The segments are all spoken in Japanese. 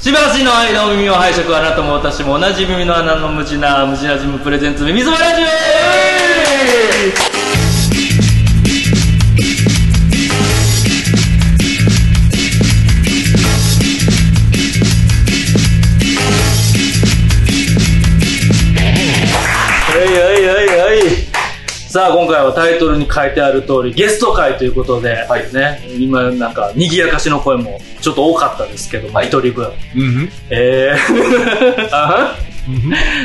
しばしの間の耳を拝借あなたも私も同じ耳の穴の無地な無地なジムプレゼンツ耳ズバラジオさあ今回はタイトルに書いてある通りゲスト会ということで、ね、今なんか賑やかしの声もちょっと多かったですけども、一人分えー あは？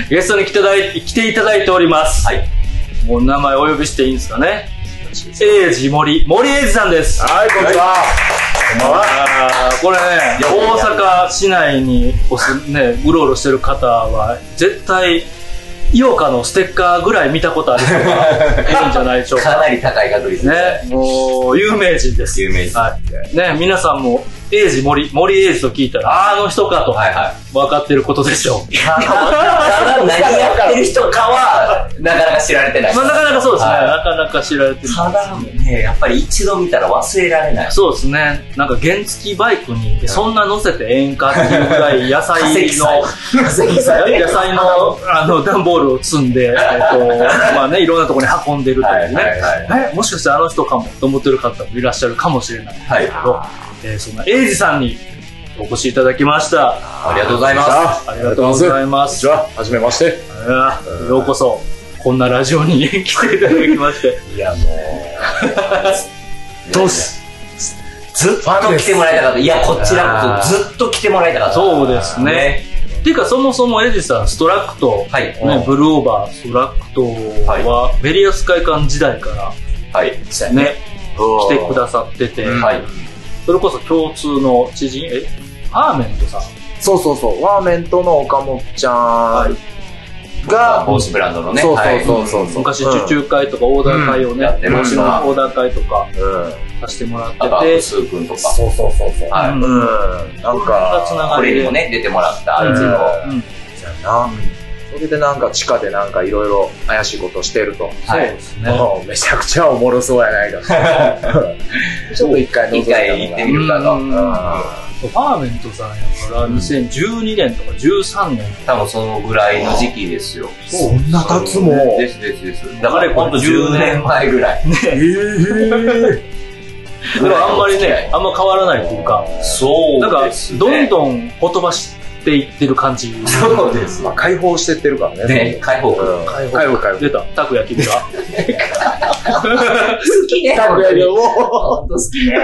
ゲストに来ていただい来ていただいております。はい。もう名前お呼びしていいんですかね？エイジ森、森エイジさんです。はい、こんにちは。こんばんは。あーこれね、大阪市内におす、ね、うろうろしてる方は、絶対、井岡のステッカーぐらい見たことある人がいるんじゃないでしょうか。かなり高い確率ですね、もう、有名人です。有名人はい。ね、皆さんも、エイジ森、森エイジと聞いたら、あの人かと、はいは分かってることでしょう。ただ 何やってる人かは、なかなか知られてない。まあ、なかなかそうですね。はいなかなか知られてる。ただね、やっぱり一度見たら忘れられない。そうですね。なんか原付バイクに、そんな乗せてええんかっていうぐらい野菜の、野菜の、あの、段ボールを積んで、えっと、まあね、いろんなところに運んでるというね。はいはいはいえ、もしかしてあの人かもと思ってる方もいらっしゃるかもしれないはい。けど、えーそんなエイジさんにお越しいただきました。ありがとうございます。ありがとうございます。こんにちは。はじめまして。ようこそ、こんなラジオに来ていただきまして。いや、もう。どうすずっと来てもらいたかった。いや、こちらこそずっと来てもらいたかった。そうですね。っていうか、そもそもエイジさん、ストラクト、はい。ね、ブルーオーバー、ストラクトは、ベリアス会館時代からはい。ね、来てくださってて、はい。それこそ共通の知人、え、アーメントさん？そうそうそう。ワーメントの岡本ちゃんが、帽子ブランドのね。そうはいそうそうそう。昔、受注会とかオーダー会をね、うん帽子のオーダー会とかうん。させてもらってて、とスー君とか。そうそうそうそう。はいうんうん。なんか、つながこれにもね、出てもらった、あうんいつの。うんそうやな。それでなんか地下でなんかいろいろ怪しいことしてると。そうはいですね。もうめちゃくちゃおもろそうやないか。ちょっと一回覗い一回行ってみるかと。うんファーメントさんやから、2012年とか13年。多分そのぐらいの時期ですよ。そんな経つもん。ですですです。だからほんと10年前ぐらい。ええ。でもあんまりね、あんま変わらないっていうか、そうなんか。どんどんほとばしていってる感じ。そうです。まあ解放してってるからね。ね、解放君。うん解放解放解放。出た、たくやきびが。好きね。たくやきもほんと好きね。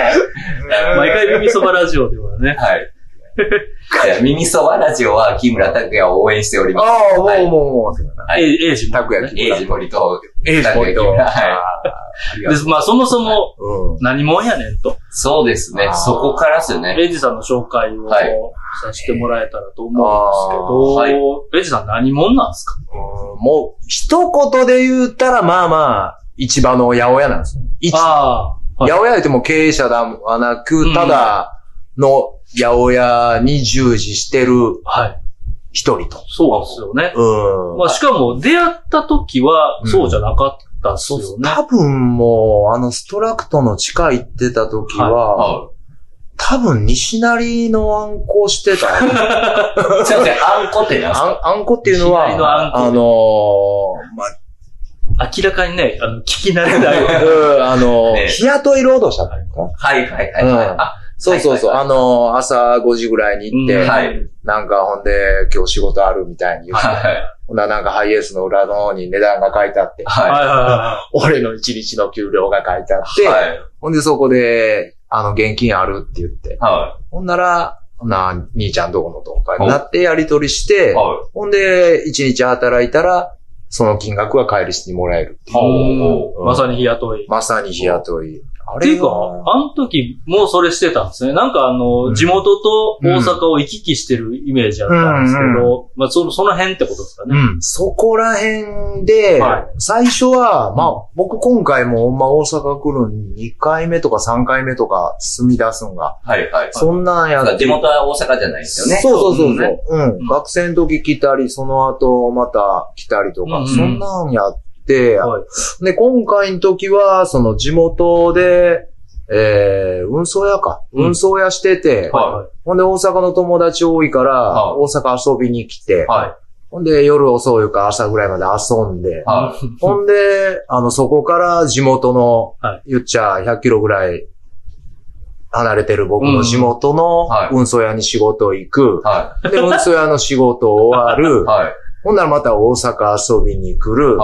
毎回耳そばラジオではね。はい。いや耳そばラジオは木村拓哉を応援しております。ああ、もはいうもう、もう。はいえエイジも。たくやき。エイジ森と、エイジポイント。はいまあそもそも。何者やねんと。そうですね。そこからですよね。エイジさんの紹介をはいさせてもらえたらと思うんですけど、エイジさん何者なんですか？うんもう、一言で言ったら、まあまあ、市場の八百屋なんですよ。一ああ、八百屋言っても経営者ではなく、ただの八百屋に従事してるはい。一人と。そうですよね。うん。まあしかも出会った時はうんそうじゃなかったっすよね。多分もう、あの、ストラクトの地下行ってた時は、は多分西成のあんこしてた。い。すいません、あんこってなんすか？あん、あんこっていうのは、のあのー、まあ、明らかにね、あの、聞き慣れない。うんあのー、ね日雇い労働者だよかはいはいはいはい。うんあ、そうそうそう。はいあのー、朝5時ぐらいに行って、うんはい。なんかほんで、今日仕事あるみたいに言って、はい。ほんならなんかハイエースの裏の方に値段が書いてあって、はいはは俺の一日の給料が書いてあって、い。はい。ほんでそこで、あの、現金あるって言って、はほんなら、な、兄ちゃんどこのとかになってやり取りしい。て、はほんで、一日働いたら、その金額が帰りしてもらえるっていう。まさに日雇い。まさに日雇い。あっていうか、はあの時もうそれしてたんですね。なんかあの、うん地元と大阪を行き来してるイメージあったんですけど、まあその、その辺ってことですかね。うん。そこら辺で、はい最初は、まあ、僕今回もほんま大阪来るん2回目とか3回目とか住み出すんが、はいはい。そんなんやって地元は大阪じゃないですよね。そうそうそうそう。ねうん。うん学生の時来たり、その後また来たりとか、うんうんそんなんやって、はいで、今回の時は、その地元で、えー、運送屋か。うん運送屋してて、はほんで大阪の友達多いから、は大阪遊びに来て、はほんで夜遅いか朝ぐらいまで遊んでい。はほんで、あの、そこから地元の、はい言っちゃ100キロぐらい離れてる僕の地元の運送屋に仕事行くい。。はで、運送屋の仕事終わるい。はい。ほんならまた大阪遊びに来る。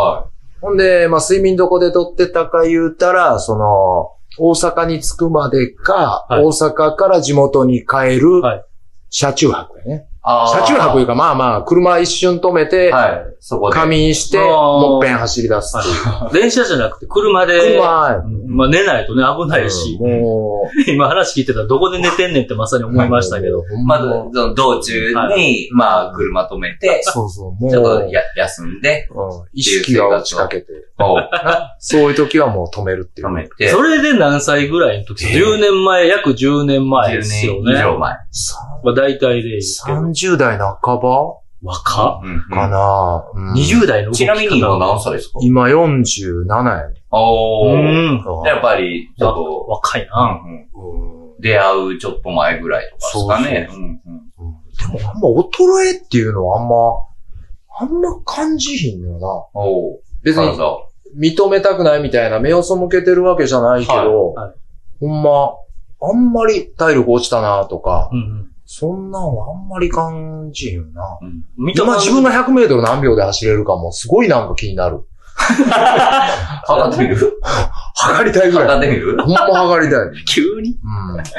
はほんで、まあ、睡眠どこで撮ってたか言うたら、その、大阪に着くまでか、はい大阪から地元に帰るはい、車中泊やね。車中泊いうか、まあまあ、車一瞬止めて、はい。そこで。仮眠して、もっぺん走り出すっていう。電車じゃなくて車で、車、うんまあ寝ないとね、危ないし、うんも 今話聞いてたらどこで寝てんねんってまさに思いましたけど。う、まず、もその道中はに、まあ、車止めて、うそうそう、もう、ちょっとや休んで、うん意識が落ちかけて、そういう時はもう止めるっていう。止めて、それで何歳ぐらいの時 ?10 年前、約10年前10ですよ年以上ね。前。さまあ大体でいいけど。30代半ば？若？っうん。かな、うん。20代の動きちなみに今方何歳ですか？今47やね。おー。うん。やっぱり、ちょっと、若いな。うんうん。うん。出会うちょっと前ぐらいとかですかね。そうんうん。でもあんま衰えっていうのはあんま、あんま感じひんのよな。おー。別に体認めたくないみたいな目を背けてるわけじゃないけど、はい。はい。ほんま、あんまり体力落ちたなとか、うんうんそんなんはあんまり感じひんよな。見た感じ今自分が100メートル何秒で走れるかもすごいなんか気になる。測ってみる？測りたいぐらい。測ってみる？ほんま測りたい。急に？うん。さ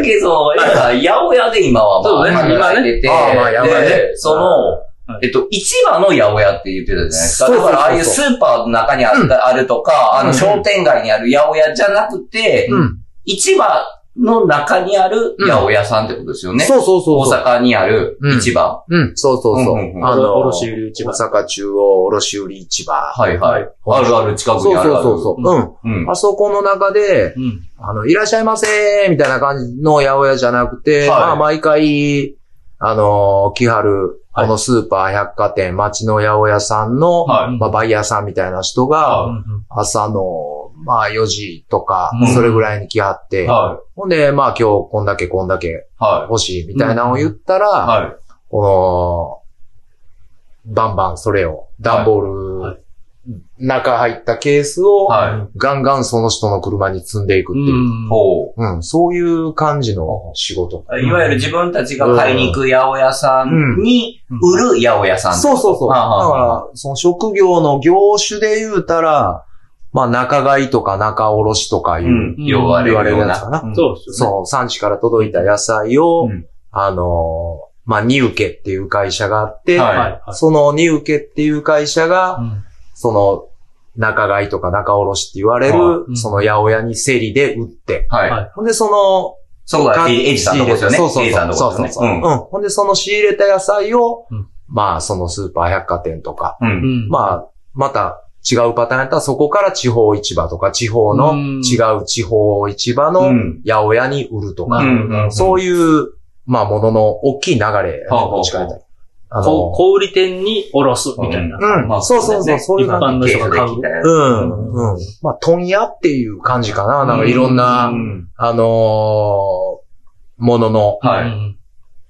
っきそう、八百屋で今はまあ、今ねああまあ八百屋ねで、その、はいえっと、市場の八百屋って言ってたじゃないですか。だから、ああいうスーパーの中にあるとか、あの、うん商店街にある八百屋じゃなくて、うん。市場の中にある八百屋さんってことですよね。そうそうそうそう。大阪にある市場。うん、そうそうそう。うんうんうんあの、卸売市場大阪中央卸売市場。はいはい。あるある近くそうにあるある。そうそうそう。うん。うん。あそこの中で、うん。あの、いらっしゃいませーみたいな感じの八百屋じゃなくて、はいまあ、毎回、あの、来はる、こはいのスーパー、百貨店、町の八百屋さんの、はいまあ、バイヤーさんみたいな人が、うんうん朝の、まあ、4時とかうん、それぐらいに来はって、はほんで、まあ、今日こんだけこんだけ欲しいみたいなのを言ったら、い。はい。この、バンバンそれを、段ボール、はい中入ったケースを、はガンガンその人の車に積んでいくっていう、うんほうん、そういう感じの仕事。う。いわゆる自分たちが買いに行く八百屋さんに売る八百屋さん。そうそうそう。だから、その職業の業種で言うたら、まあ中買いとか中卸とかいう、うん。言われ言われるやつかな。うんそうですよね。そう、産地から届いた野菜を、うんあのー、まあ、ニウケっていう会社があって、はいはいはい。そのニウケっていう会社が、うんその、中買いとか中卸って言われはる、いその八百屋に競りで売って、はい。はいほんでその、そうだ、エイジさんのとこですよね。そうそうエイジさんそう。のとこですよね。そうそうそう。うん。ほんでその仕入れた野菜をうん、まあそのスーパー百貨店とか、うん。ううん。ん。まあ、また違うパターンやったらそこから地方市場とか地方のうん。違う地方市場のうん。八百屋に売るとか、うん。そういう、まあものの大きい流れやね、はあはあどっちかやったらあこの、小売店におろすみたいな。うん、まあそうそうそう、そういう。一般の人が買う。うん、うん。まあ、問屋っていう感じかな。なんかいろんな、うん。あのーものの、はい。うん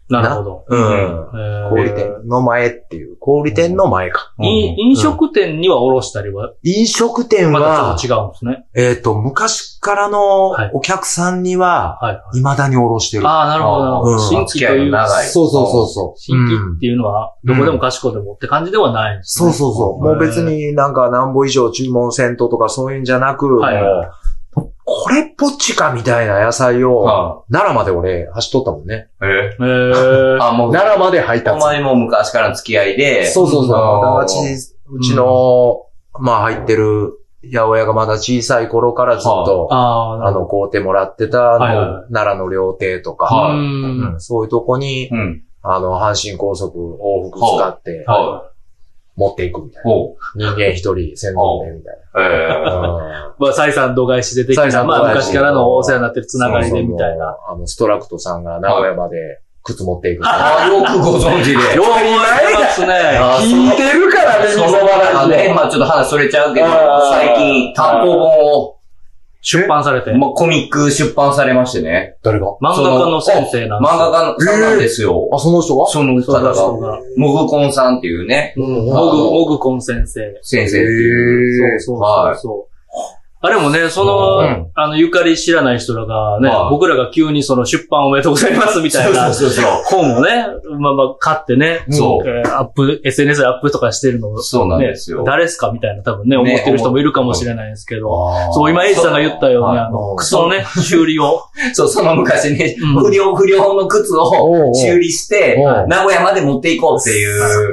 なるほど。うん。えー小売店の前っていう、小売店の前か。い飲食店にはおろしたりは、飲食店または、ちょっと違うんですね。えっと、昔からのはいお客さんには、はいはい。未だにおろしてる。ああ、なるほどなるほど。うん新規という、長いそうそうそうそう。新規っていうのは、どこでも賢でもって感じではないんですね。そうそうそう。もう別になんか何歩以上注文せんととかそういうんじゃなく、はいこれっぽっちかみたいな野菜を、は奈良まで俺走っとったもんね。い。え？えー、あ、もう、奈良まで配お達。前も昔からの付き合いで、そうそうそう。うち、うちの、まあ入ってる八百屋がまだ小さい頃からずっと、ああ、の、買うてもらってた、はいはいはい奈良の料亭とど。か、はいうんうんそういうとこに、うん。あの、阪神高速往復使って、は持っていくみたいな。ほ人間一人、専門でみたいう。えな。まあ、採算度外視ででき採た、まあ、昔からのお世話になってるつながりでみたいな。あの、ストラクトさんが名古屋まで靴持っていく。あ、よくご存知で。よう覚えてますね。あ聞いてるからね、その話ね、まあちょっと話それちゃうけど、最近単行本を出版されて。まあ、コミック出版されましてね。誰が？漫画家の先生なんです漫画家のさんなんですよ。あ、その人が？その方その人が、が。モグコンさんっていうね、うんモグ、モグコン先生。先生っていう。そうそうはいそうそう。あれもね、その、うん。あの、ゆかり知らない人らがね、はい。僕らが急にその出版おめでとうございますみたいなそうそうそう。本をね、まあまあ買ってね、そう。えーアップ、SNS でアップとかしてるのを、そうなんねですよ。誰ですかみたいな多分ね、ね思ってる人もいるかもしれないんですけど、そう、今エイジさんが言ったように、はいあの、う。ん靴のね、修理を、そう、その昔ね、うん。不良不良の靴おうおう。を修理しておう、名古屋まで持っていこうっていう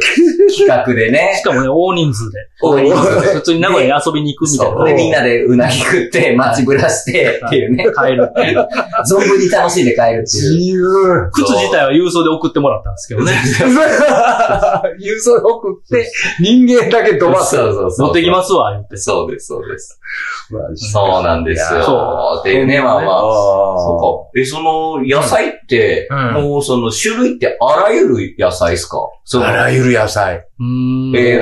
企画でしね。かもね、大人数で、大人数で。普通に名古屋に遊びに行くみたいな。そう。で、みんなでうなぎ食って、街ぶらしてっていうね。帰るっていう。存分に楽しんで帰るっていう。自由。靴自体は郵送で送ってもらったんですけどね。郵送で送って、人間だけ飛ばす。そうそうそう。持ってきますわ、言って。そうです、そうです。そそうなんですよ。そっていうね、まあまあ。そあうか。え、その、野菜って、うんもうその種類ってあらゆる野菜ですか？あらゆる野菜。うーん。え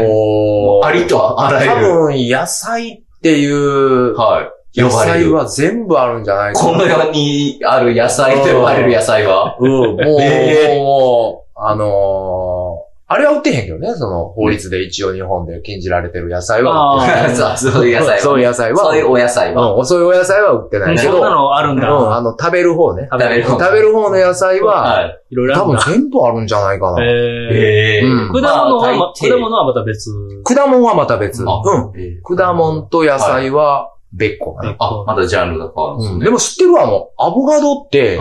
ありとあらゆ多る。分、野菜っていう、はい。野。菜は全部あるんじゃないかな。この世にある野菜と呼ばれる野菜は？うん、もう、えーもう、あのーあれは売ってへんけどね、その法律で一応日本で禁じられてる野菜は売ってない。そうそういう野菜は。そういう野菜は。そういうお野菜は。うん、そういうお野菜は売ってないけど、そんなのあるんだ。うん、あの、食べる方ね。食べる食食べる方の野菜は、はい。いろいろあ多分。全部あるんじゃないかな。ええ。果物は、果物はまた別。果物はまた別。うん。果物と野菜は別個。あ、まだジャンルが変わるんですね。うんでも知ってるあの、アボカドって。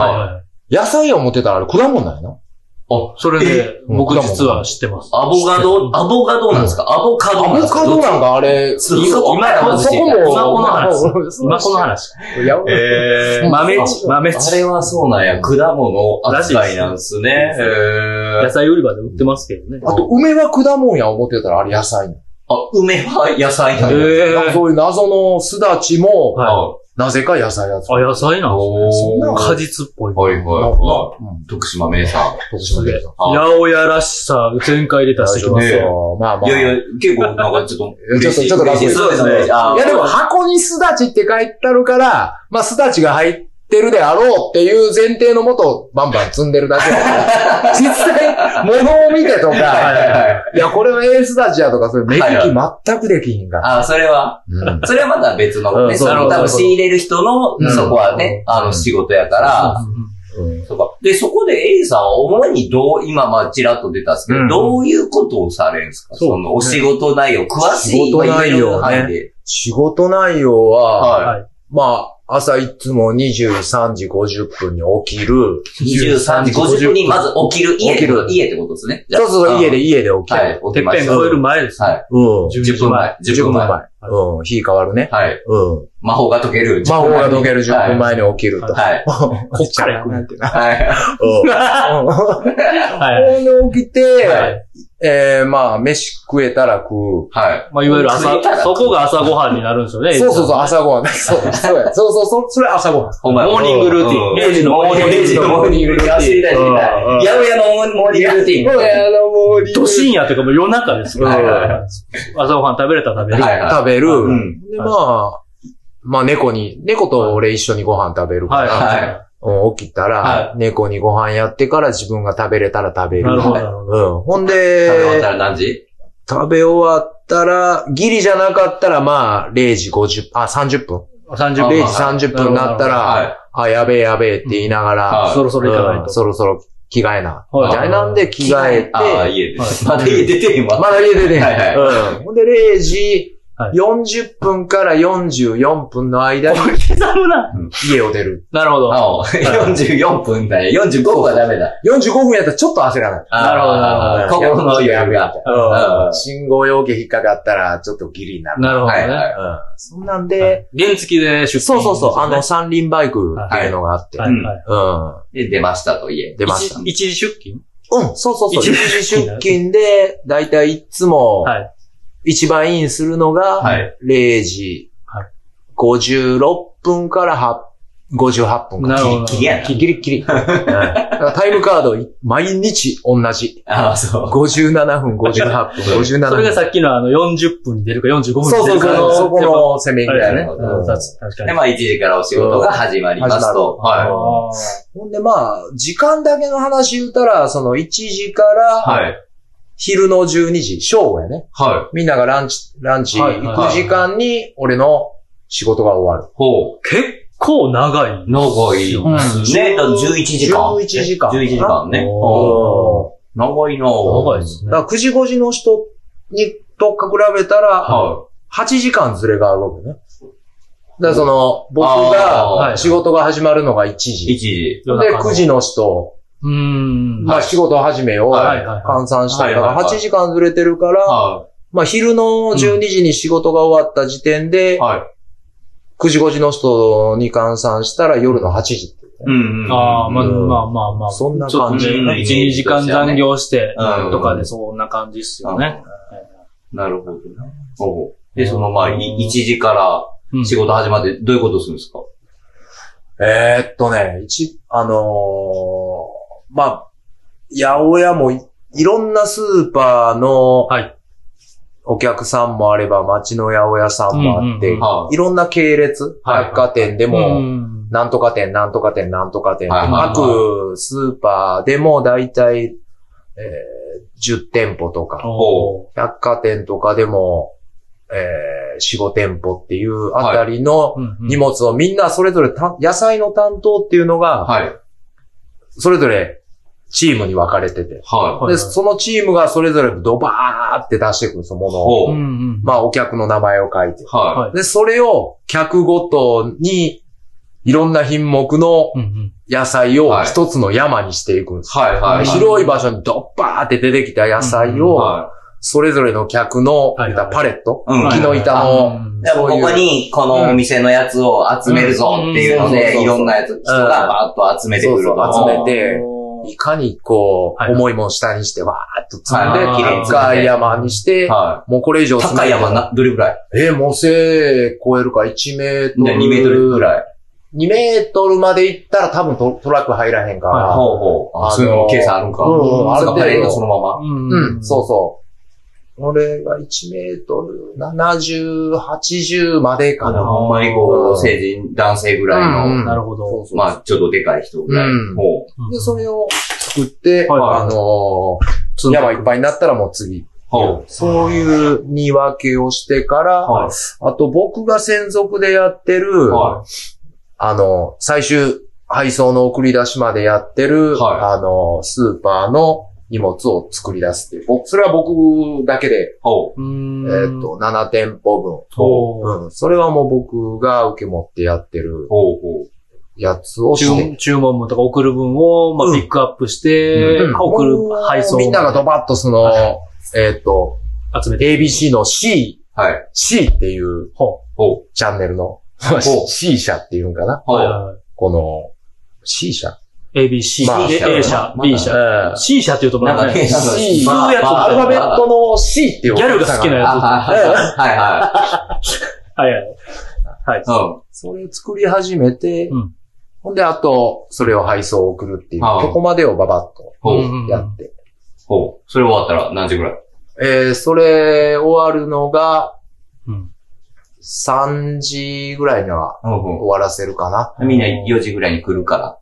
野菜や思ってたらあれ果物なんやな。あ、それで、うん僕実は知ってます。アボカド、アボカドなんですか？アボカドアボなんですか？カドなんかあれ、そこからまずそこも、今この話うん今この話。え豆あ地、豆あ地。れはそうなんや。果物扱いなんですね。へ野菜売り場で売ってますけどね。あと、梅は果物や思ってたらあれ野菜ね。あ、梅は野菜なんそういう謎のすだちも、はなぜか野菜やつ。あ、野菜なんですね。そんな果実っぽい。はいはい。徳島名産。今年も出た。あ八百屋らしさ、全開で出してきますねよ。まあまあ。いやいや、結構なんかちょっと。ちょっとちょっとそうですね。あいやでも箱にすだちって書いてあるから、まあすだちが入ってるであろうっていう前提のもとバンバン積んでるだけ。実際、物を見てとか、はい。いやこれはエースだちやとかそういう目利き全くできひんから。あ、それは、うん。それはまた別のね、うんその多分仕入れる人のうん、そこはね、あの仕事やから、うん。そうか。で、そこで A さんは主にどう、今まあちらっと出たんですけど、うん。どういうことをされるんですか？そのお仕事内容、詳しい仕事内容ね。仕事内容は。まあ、朝いつも23時50分に起きる。23時50分にまず起きる家起きる家ってことですね。そうそうそう、家で、家で起きはいる。、起きました。てっぺん超える前ですね。はい。うん。10分前。10 10分分前。前。うん。日変わるね。はい。うん。魔法が解ける。魔法が解ける10分前前に起きると。はい。こっから行くなんてな。はい。うん。はい。ほんで起きてはい、えー、まあ、飯食えたら食う。はい。まあ、いわゆる朝そこが朝ごはんになるんですよね。そうそうそう、朝ごはん。そう、そう や。そうそうそう、それ朝ごはん。お前モーニングルーティンうん0時のモーニングルーティン0時のモーニングルーティン。知りたい知りたい。うん八百屋のモーニングルーティン。そうや、あの、もう、都深夜というかもう夜中ですよ。はいはいは朝ごはん食べれたら食べる。食べる。うんで、まあ、まあ、猫に、猫と俺一緒にご飯食べるから、はい起きたら、は猫にご飯やってから自分が食べれたら食べる。なるほど、なるほど。うん。ほんい。食べ終わったで、ら何時？食べ終わったら、ギリじゃなかったら、まあ、0時50、あ、30分。30 0分。時30分になったら、はい。あ、やべえやべえって言いながら、はいそろそろ行かないうんと。そろそろ着替えな。はいみたいなんで着替えて、ああ、家ではい。まだ家出てへんわ。まだ家出てへん。はいはいうん。ほんで、0時はい40分から44分の間に刻むな。家を出る。なるほど。ああ、44分だよ。45分はダメだ。45分やったらちょっと焦らない。なるほどなるほど心の余裕が。うんうん信号要件引っかかったら、ちょっとギリになる。なるほどね。はいはいうん。そんなんで、原付で出勤。そうそうそう、あの、は三輪バイクっていうのがあって、いはい。うん。で、出ましたと家。出ました。一一時出勤？うん、そうそうそう。一一時時出勤で、だいたいいつも、はい。一番インするのが、はい。0時はい56分から8 58分なるほど。ギリギリやなギリギリ。う んだからタイムカード、毎日同じ。ああ、そう。57分、58分、57分。それがさっきのあの40分に出るか45分そうそうに出るかそう、そこのせめぎあれだね。だよね。うん確かで、に。まあ1時からお仕事が始まりますと。はほんでまあ、時間だけの話言うたら、その1時から、い。はい。昼の12時、正午やね。はみんながランチ、ランチはい行く時間に、俺の仕事が終わる。い。ほ結構長い。う。長い。うんね、だから11時間。11時間11時間ね。長いな長いですねだ。から9時5時の人に、とか比べたら、は8時間ずれがあるわけね。だからその、僕がはい仕事が始まるのが1い。1時。で、中の9時の人、うーん。まあ仕事始めを換算したらはいはいはい8時間ずれてるから、はまあ昼の12時に仕事が終わった時点でい。、はい。9時5時の人に換算したら夜の8時っていうんうん。ああ、まあうんまあまあまあ。そんなちょっと感じね、うん1、2時間残業して、うんとかでそんな感じっすよね。なるほどで、そのまあ、い1時からうん仕事始まってどういうことするんですか？えーっとね、一、あのーまあ、八百屋もいいろんなスーパーのはい。お客さんもあれば、町の八百屋さんもあって、うんうんうん。はい。ろんな系列、はい。百貨店でうも、んなんとか店、なんとか店、なんとか店、はい。はいはい各スーパーでもだいたい、えー10店舗とか、おー。百貨店とかでも、えー、4、5店舗っていうあたりのうんうん。荷物をみんなそれぞれた野菜の担当っていうのが、はい。それぞれチームに分かれてて、ははいで、そのチームがそれぞれドバーって出してくる、そのもい。のを。まあ、お客の名前を書いて。ははいで、それを客ごとに、いろんな品目の野菜をはい一つの山にしていくんです。い。はい。はい。広い場所にドッバーって出てきた野菜を、はそれぞれの客の、パレット、い。うん。木の板の、ここに、このお店のやつを集めるぞっていうので、いろんなやつ、人がバーッと集めてくると。そうそう集めていかにこう、はい重いもん下にしてわーっと積んで、高い山にして、はもうこれ以上高い山な、どれぐらい？えー、もうせ超えるか1メートル。2メートルぐらい。2メートルまで行ったら多分トトラック入らへんから。ほうほう。あそういうの計算あるんか。うんある程度パレードそのまま。うん、そうそう。俺が1メートル70、80までかな。ほんまにこう、成人、男性ぐらいうんの、なるほど。まあ、ちょっとでかい人ぐらい。うんほで、それを作って、はいあのー、山いっぱいになったらもう次。う。ほそういう見分けをしてから、はいあと僕が専属でやってる、はあの、最終配送の送り出しまでやってる、はいあの、スーパーの荷物を作り出すっていう。僕それは僕だけで、ほうーん。えっと、7店舗分。ほううん。それはもう僕が受け持ってやってるう。ほうほう。やつを注して。注文分とか送る分を、まあ、うんピックアップして、うん送るもう配送。みんながドバッとその、はいえっと、集めて。ABC の C、はい。C っていうほほチャンネルの、ほう C 社っていうんかなはい。この、C 社 ABC、まあ A 社、B 社。うん C 社って言うとまだね、なんかね C、まあやつアルファベットの C っていうギャルが好きなやつあはいはいははいはい。はい。い。うん。それ作り始めて、うんほんで、あと、それを配送を送るっていう、ああここまでをババッとやって。ほう。それ終わったら何時ぐらい？えー、それ終わるのが、うん3時ぐらいには終わらせるかな。う。みんな4時ぐらいに来るから。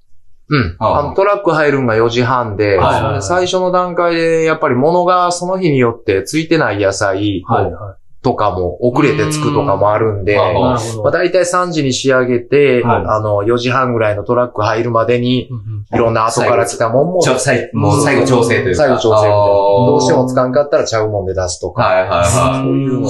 うん。あのトラック入るんが4時半で、はいはいはい。最初の段階で、やっぱり物がその日によってついてない野菜はいはとかも遅れてつくとかもあるんで。まあ、大体3時に仕上げて、はいあの、4時半ぐらいのトラック入るまでに、いろんな後から来たもんも、最、もう最後調整というか。最後調整みたいな。あーどうしてもつかんかったらちゃうもんで出すとか。はいはいはそういうの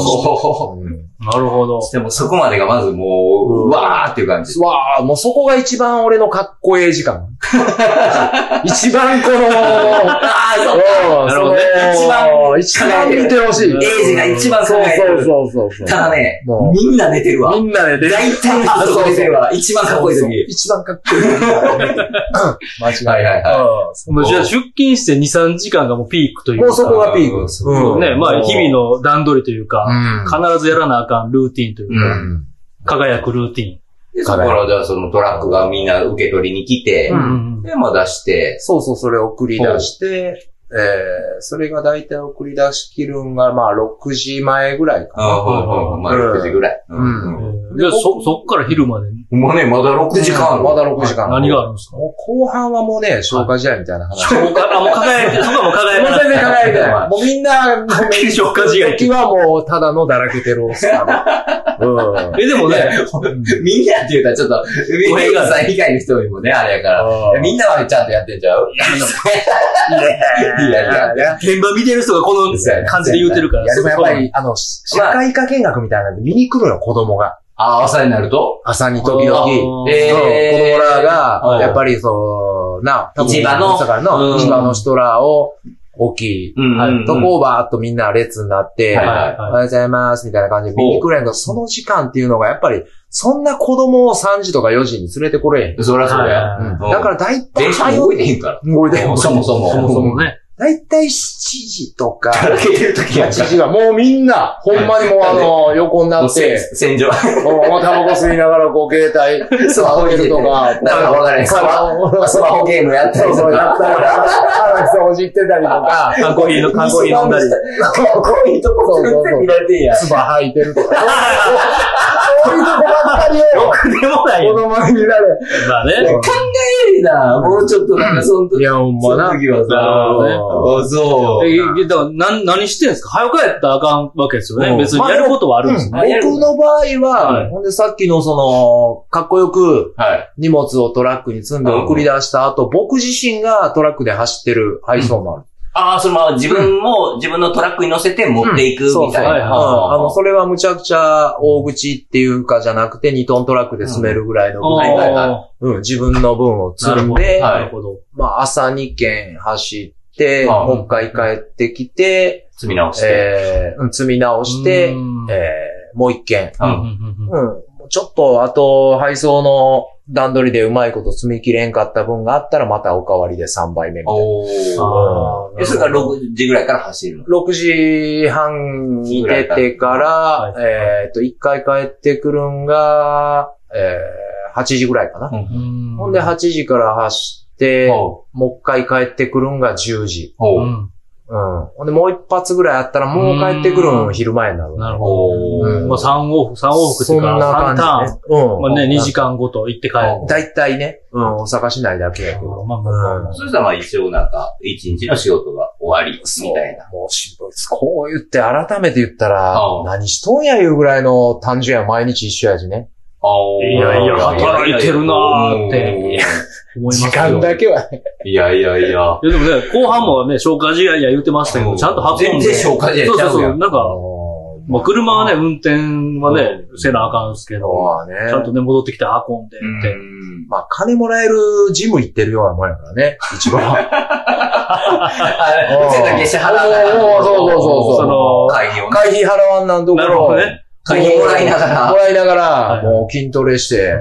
なるほど。い。でもそこまでがまずもう、うわーっていう感じ。わあ、もうそこが一番俺のかっこええ時間。一番この、ああ、そうなるほどね一番、一番見てほしい。エイジが一番考そう。そうそうそう。ただね、もうみんな寝てるわ。みんなで出大体の人が寝てるわ。一番かっこいい時。一番かっこいい。間違いない。はいはいうんもうじゃあ出勤して2、3時間がもうピークというか。もうそこがピークです。うんね、まあ日々の段取りというか、うん必ずやらなあかんルーティンといううか、ん。輝くルーティン。で、そこからじゃあそのトラックがみんな受け取りに来て、うんで、まあ出して、そうそう、それを送り出して、えー、それが大体送り出し切るんが、まあ、6時前ぐらいかな。ああ、はいはい。まあ6時ぐらい。うんで、そ、そっから昼までもうね、まだ6時間ある。まだ6時間。何があるんですか？もう後半はもうね、消化試合みたいな話。もうかあ、もう輝いて、そこはもう輝いてもう全然輝いてない。もうみんな、も う消化試合時はもう、ただのだらけてるおっさん。うん。え、でもね、みんなって言うたらちょっと、ウィンさん以外の人にもね、あれやから。みんなはちゃんとやってんちゃう？いやいや。現場見てる人がこの感じで言うてるから。いや、でもやっぱり、あの、社会科見学みたいなんで見に来るの、子供が。ああ、朝になると？朝に時々。えー。子供らはいが、やっぱりそう、な、市場の？のうん。市場の人らを、大きい、とこをバーっとみんな列になって、はいおはようございます、みたいな感じで見に来るんやけど、その時間っていうのがやっぱり、そんな子供を3時とか4時に連れてこれへん。そりゃそうや。はいうん。だから大体、電車動いてへんから。動いてへん。そもそも。そもそもね。大体7時とか、だらけてる時や8から。時が、もうみんな、ほんまにもうあの、横になって、戦場。もうタバコ吸いながらこう携帯、スマホ触ってるとか、なんかわからない。スマホスマホゲームやったりとそうやか。ったりとか、掃除ってたりとか、缶コーヒーの、缶コーヒー飲んだり。こういう とこ全然見られてんや。唾吐いてるとか。そういうとこばっかりを、でもないよ。子供に見られ。まあね。考えりな。もうちょっとなんかその時。いや、ほんその時はさ。あ、そう。え、だから、何してんすか？早く帰ったらあかんわけですよね。うん別にやることはあるんですね。僕の場合は、はいほんでさっきのその、かっこよくはい。荷物をトラックに積んで送り出した後、僕自身がトラックで走ってる配送もある。ああ、そのまま自分も自分のトラックに乗せて持っていく。みたいな。あの、それはむちゃくちゃ大口っていうかじゃなくて2トントラックで積めるぐらいの分いはいはうん、自分の分を積んで、はいなるほど。まあ朝2軒走って、はいもう一回帰ってきて、積み直して。えーうん積み直して、うんえーもう一軒。うんうんうんうんうん。ちょっと、あと、配送の段取りでうまいこと積み切れんかった分があったら、またおかわりで3倍目みたいな。おあーえ、それが6時ぐらいから走るの？6時半に出てから、はいえっと、1回帰ってくるんが、えー、8時ぐらいかな。うんほんで、8時から走って、ほもう一回帰ってくるんが10時。ほう。うんうん。ほんで、もう一発ぐらいあったら、もう帰ってくるうんん昼前になる。なるほど。うんまあ3往復、三往復ってそいうんか、な3タ感じね。うん。ーン。まあね、2時間ごと行って帰る。大体ね、うん、大阪市内だけやけど。まあまあまあうんそしたらまあ一応なんか、一日の仕事が終わり、みたいな。もうし、こう言って改めて言ったら何しとんやいうぐらいの単純や毎日一緒やしね。あいやいや働いてるなーって思いますよ時間だけはね。いやいやいや。いやでもね、後半もね、消化試合や言ってましたけど、ちゃんと運んで。全然消化試合そうそうそう。なんか、まあ、車はね、運転はね、せなあかんすけど。ちゃんとね、戻ってきて運んでって。まあ、金もらえるジム行ってるようなもんやからね、一番。あ全部下支払わないそうそうそうそうその、会議をね。会費払わんなんとこなるほろ。どね。会費もらいながら。もらいながはいら、もう筋トレして、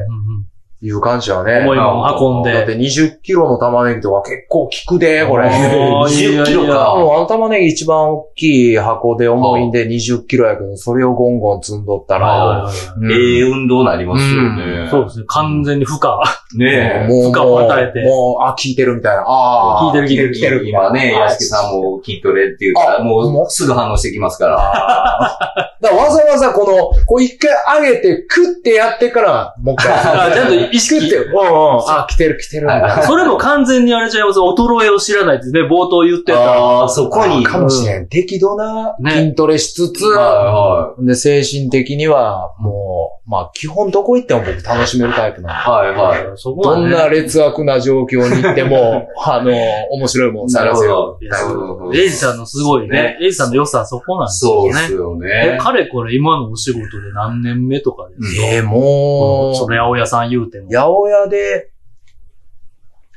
いう感じはね。重いもん運んだってで。20キロの玉ねぎとか結構効くで、これ。あーいやいや20キロうんか。あの玉ねぎ一番大きい箱で重いんで20キロやけど、それをゴンゴン積んどったら、ええ運動になりますよね。いそうですね。完全に負荷。ねえ。もう、負荷を与えてもう、あ、効いてるみたいな。ああ、効いてる効いてる、効いてる。今ね、屋敷さんも筋トレって言ったら、あもうすぐ反応してきますから。だわざわざこの、こう一回上げて、クッてやってから、もう一回。あちゃんと意識クッて、うんうん。あ、来てる来てる。それも完全にあれちゃいます。衰えを知らないってね、冒頭言ってた。ああ、そこに。かもしれん。適度なね筋トレしつつ、はで、精神的には、もう、まあ、基本どこ行っても僕楽しめるタイプなんで。いはい。はいはい。そこはね。どんな劣悪な状況に行っても、あの、面白いもん探せる。いやなるほどエイジさんのすごいねね。エイジさんの良さはそこなんですよね。そうですよえね。かれこれ今のお仕事で何年目とかですかええもう、その八百屋さん言うても。八百屋で、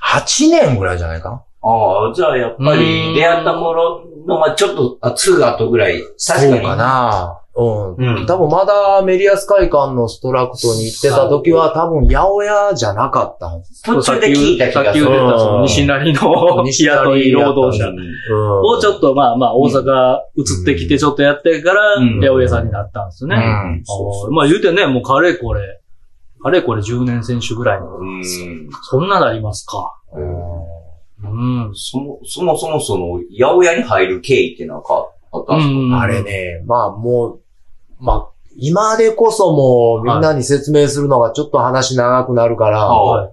8年ぐらいじゃないか？な。ああ、じゃあやっぱり出会った頃の、まあちょっと、あ、すぐ後ぐらい。確かに。そうかな。うん。うん多分まだメリアス会館のストラクトに行ってた時は多分八百屋じゃなかったんです。途中で聞いた気がする。さっき言ってたその西成の日雇い労働者うんをちょっとまあまあ大阪移ってきてちょっとやってからうん八百屋さんになったんですよね。まあ言うてね、もうかれこれ、あれこれ10年選手ぐらいの。うん。そんななりますか。うんうん。そも、そもそもその、八百屋に入る経緯ってなんかあったんですか？うんあれ。ね、まあもう、まあ、今でこそもうみんなに説明するのがちょっと話長くなるから、はいはい。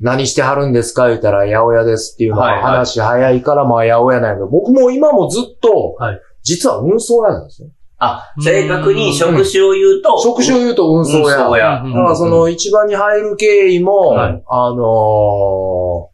何してはるんですか言ったら八百屋ですっていうのは話早いからまあ八百屋なんやけど、僕も今もずっとはい、実は運送屋なんですよ。あ、正確に職種を言うと、職種を言うと運送屋。運送屋。うんだからその市場に入る経緯も、はいあのー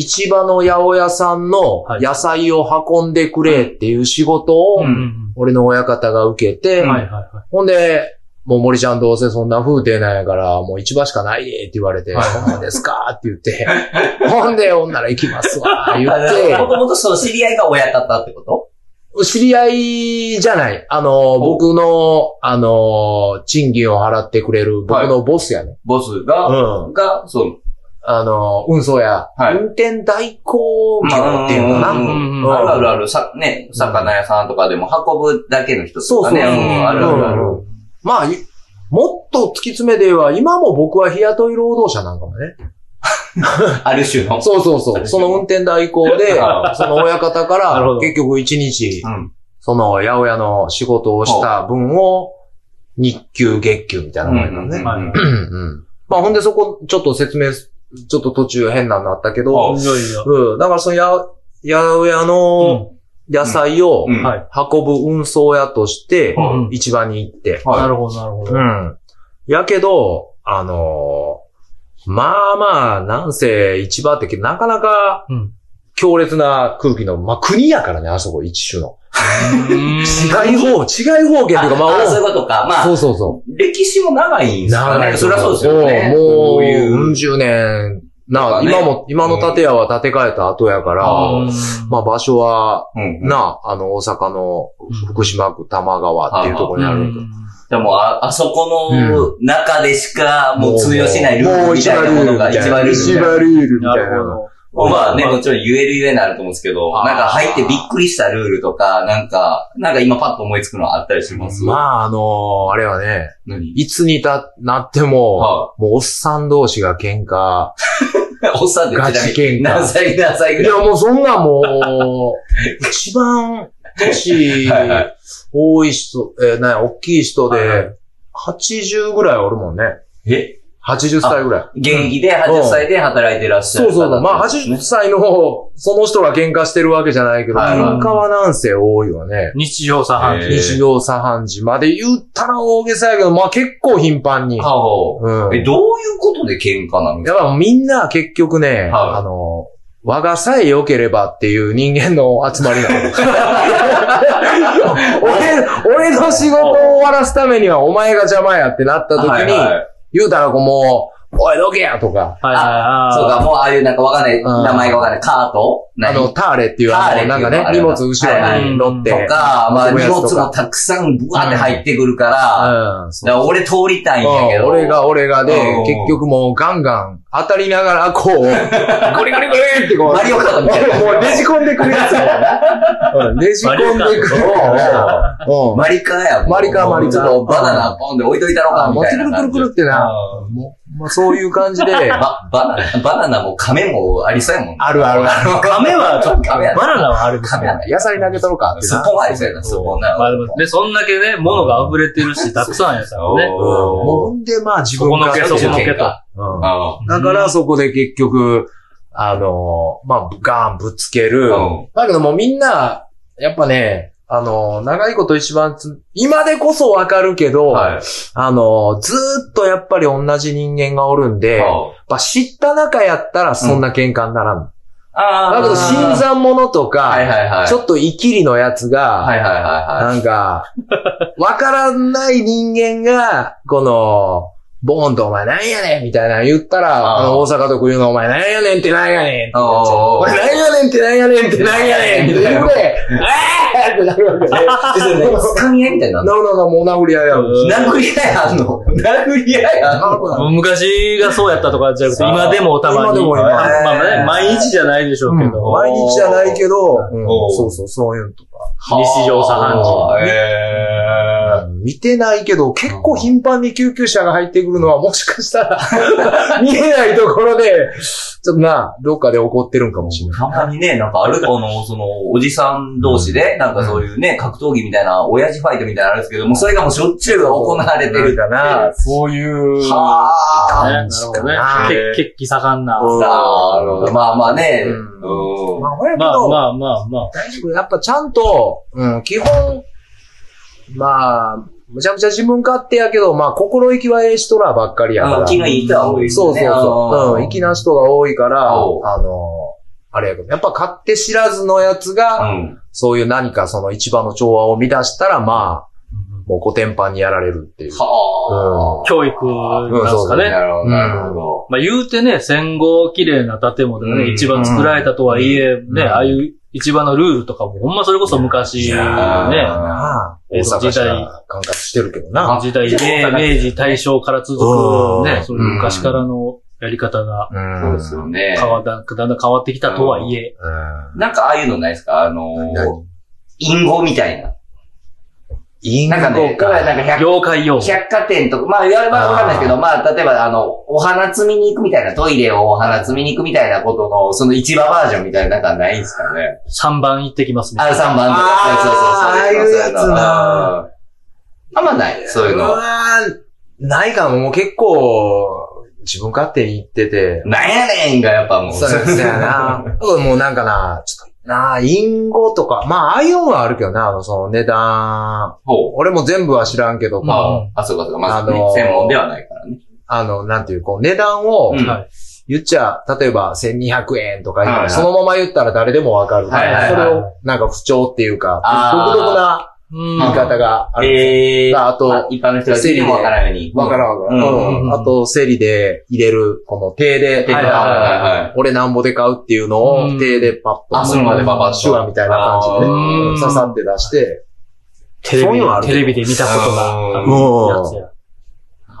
市場の八百屋さんのはい野菜を運んでくれっていう仕事を、ううんん。俺の親方が受けて、はいはいはい。ほんで、もう森ちゃんどうせそんな風景なんやから、もう市場しかないでって言われて、はいほんまですかって言って、ほんで、ほんなら行きますわ、言っもともとその知り合いが親方ってこと？て、知り合いじゃない。あの、僕の、あの、賃金を払ってくれる僕のボスやね。ボスが、うん。が、そう。あの、運送屋。はい運転代行業っていうのかな？うんあるあるある、さ、ね、魚屋さんとかでも運ぶだけの人とかね。そうそううんんあるあるある。うんまあ、いもっと突き詰めて言えば、今も僕は日雇い労働者なんかもね。ある種の。そうそうそう。その運転代行で、その親方から、結局一日う、ん。その八百屋の仕事をした分を、日給、月給みたいなもんやね。はいうんうんまあほんでそこ、ちょっと説明す、ちょっと途中変なのあったけど、いやいや。うん。だからそのや、八百屋の野菜を。運ぶ運送屋としてうん、市場に行って。はいなるほど、なるほど。うん。やけど、あのーまあまあ、なんせ市場ってなかなかうん。強烈な空気の、まあ国やからね、あそこ一種の。うん違い方、違い方権というか、まあ、あ、そういうことか。まあ、そうそうそう。歴史も長いんですかね。そりゃそうですよね。もう、もう、ん十年、な、ね今も、今の建屋は建て替えた後やから、うんまあ場所は、うん。な、あの、大阪の福島区玉川っていうところにあるでもあ、あそこの中でしかもう通用しないルールみたいなものが一番ルール。一番ルールみたないるな。まあね、もちろん言える言えなると思うんですけど、あー。なんか入ってびっくりしたルールとか、なんか、なんか今パッと思いつくのあったりします？まあ、あのあれはね、何？いつにた、なっても、はもうおっさん同士が喧嘩。おっさんでガチ喧嘩。何歳何歳ぐらい？いや、もうそんなもう、一番、年多い人、えー、なんや、大きい人で、80ぐらいおるもんね。え？80歳ぐらい。現役で80歳で働いてらっしゃる方そうそうそう。まあ、80なんですね歳の、その人が喧嘩してるわけじゃないけど、はいはい喧嘩はなんせ多いよね。日常茶飯へー日常茶飯事まで言ったら大げさやけど、まあ結構頻繁に。はあうん。え、どういうことで喧嘩なのやっぱみんな結局ね、はいあの、我がさえ良ければっていう人間の集まりなの。俺、俺の仕事を終わらすためにはお前が邪魔やってなった時に、はいはい言うたらこうもう、おいどけやとか、はいはいはい。そうか、もうああいうなんかわかんない、ん。名前がわかんない、カート何あの、ターレっていうあの、なんかね、荷物後ろに乗って。とか、まあ荷物もたくさんブワーって入ってくるから、から俺通りたいんやけど。うん。俺が、俺がでうん、結局もうガンガン当たりながら、こう、ゴリゴリゴリってこう、マリオカートみたいな。もうねじ込んでくるやつうん。ねじ込んでくる。うん。マリカーや。マリカーマリカ。ーちょっとバナナポンで置いといたろかもうくたいな感じ。るくるくるってな。まあそういう感じで、ば、バナナ、バナナも亀もありそうやもん。あるあるある。亀はちょっと、亀やバナナはある。亀やな。野菜投げとるかってそな。こはありそうやな、そこな。まあでも、で、そんだけね、物が溢れてるし、たくさんやからね。もうほんで、まあ自そこ分のけ、そこのけと。うんあだからそこで結局、あの、まあ、ガンぶつける。うんだけどもうみんな、やっぱね、あの、長いこと一番つ、今でこそわかるけど、はい。あの、ずーっとやっぱり同じ人間がおるんで、やっぱ知った仲やったらそんな喧嘩にならん。あだけど、新参者とか、はいはいはい。ちょっとイキリのやつが、はいはいはいはなんか、わからない人間が、この、ボーンとお前なんやねんみたいなの言ったら、あの、大阪特有のお前なんやねんってなんやねんってなっちゃうおーお前なんやねんってなんやねんってなんやねんって言うて、えーってなるわけね。い。掴み合いみたいなな。るほど、もう殴り合いやるし。殴り合いあんの？殴り合いあんの昔がそうやったとかじゃなくて、今でもたまに。今でも今まあまあね、毎日じゃないでしょうけど。毎日じゃないけど、そうそう、そういうのとか。日常茶飯事へー。見てないけど、結構頻繁に救急車が入ってくるのは、もしかしたら、見えないところで、ちょっとな、どっかで起こってるんかもしれない。たまにね、なんかある、あの、その、おじさん同士で、なんかそういうね、格闘技みたいな、親父ファイトみたいなのあるんですけども、それがもうしょっちゅう行われてるかな。そういう、はあ、ね、な感じるほどね。血血気盛んな。うんなるほど。まあまあね。まあ、まあまあまあ。大丈夫。やっぱちゃんと、うん、基本、まあ、むちゃくちゃ自分勝手やけど、まあ、心意気はええ人らばっかりやから。あ気のいい人は多いですそうね。そうそう。うん、粋な人が多いから、あの、あれやけど、やっぱ勝手知らずのやつうが、ん。そういう何かその一番の調和を乱したら、まあ、もうコテンパンにやられるっていう。は教育なんですかあ。ね。なるほど、なるほど。まあ言うてね、戦後綺麗な建物がね、うん一番作られたとはいえ、んね、ああいう一番のルールとかも、ほんまそれこそ昔、ね、大阪市時代が管轄してるけどな。時代、あ明明治、大正から続うんく、ね、そういう昔からのやり方がうん。そうですよね。変わった、だんだん変わってきたとはいえ、うん。なんかああいうのないですか？あの隠語みたいな。なんかね、ゴか。なんか百業界用語。百貨店とか、まあ言わればわかんないですけど、まあ例えばあの、お花摘みに行くみたいな、トイレをお花摘みに行くみたいなことの、その市場バージョンみたいな、なんかないんですかね。3番行ってきますみたあ、いな。3番とか。そうそうそう。ああいうやつなうんあんまない、そういうの。うわーないかも、もう結構、自分勝手に言ってて。なんやねんがやっぱもう。そうそうやな。もうなんかな、ちょっと、なあ、インゴとか、まあ、ああいうのはあるけどな、あの、その値段、ほう。俺も全部は知らんけど、うんまあ、そうかそうか。まあのー専門ではないからね。あ、あの、なんていう、こう、値段を。言っちゃ、例えば1200円とか言うはいはいそのまま言ったら誰でもわかる。はいはいはいそれを、なんか不調っていうか、独特なうん言い方があるんですよ。えー。あとま一般の人が聞いてもわからんように。わからんわからん。うんうんあと、競りで入れる、この手で、手ではいはいはいはい俺なんぼで買うっていうのをうん手でパッと。あその場でパパッと手話みたいな感じでうねん。刺さって出して。テレビそういうのあるテレビで見たことがあるやつや。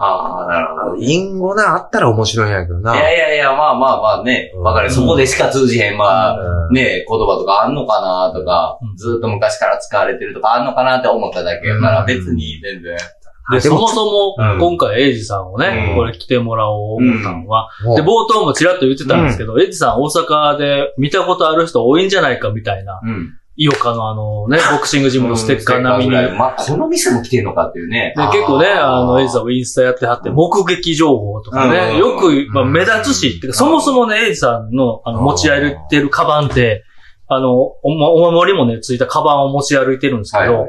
ああ、なるほど。インゴな、あったら面白いんやけどな。いやいやいや、まあまあまあね、わかる。うんそこでしか通じへん、まあ、うんね、言葉とかあんのかなとかうん、ずっと昔から使われてるとかあんのかなって思っただけやから、うん別に全然。で、そでももそもうん、今回、エイジさんをねう、んこれ来てもらおう思ったのは、で、冒頭もちらっと言ってたんですけど、エイジさん大阪で見たことある人多いんじゃないかみたいな、うん。井岡のあのね、ボクシングジムのステッカー並みに。で、まあ、この店も来てんのかっていうね。結構ね、あの、エイジさんもインスタやってはって、目撃情報とかうん。ね、よく、まあ、うん目立つし、てかそもそもね、エイジさんの、あの、うん持ち歩いてるカバンって、あの、おまお守りもね、ついたカバンを持ち歩いてるんですけど、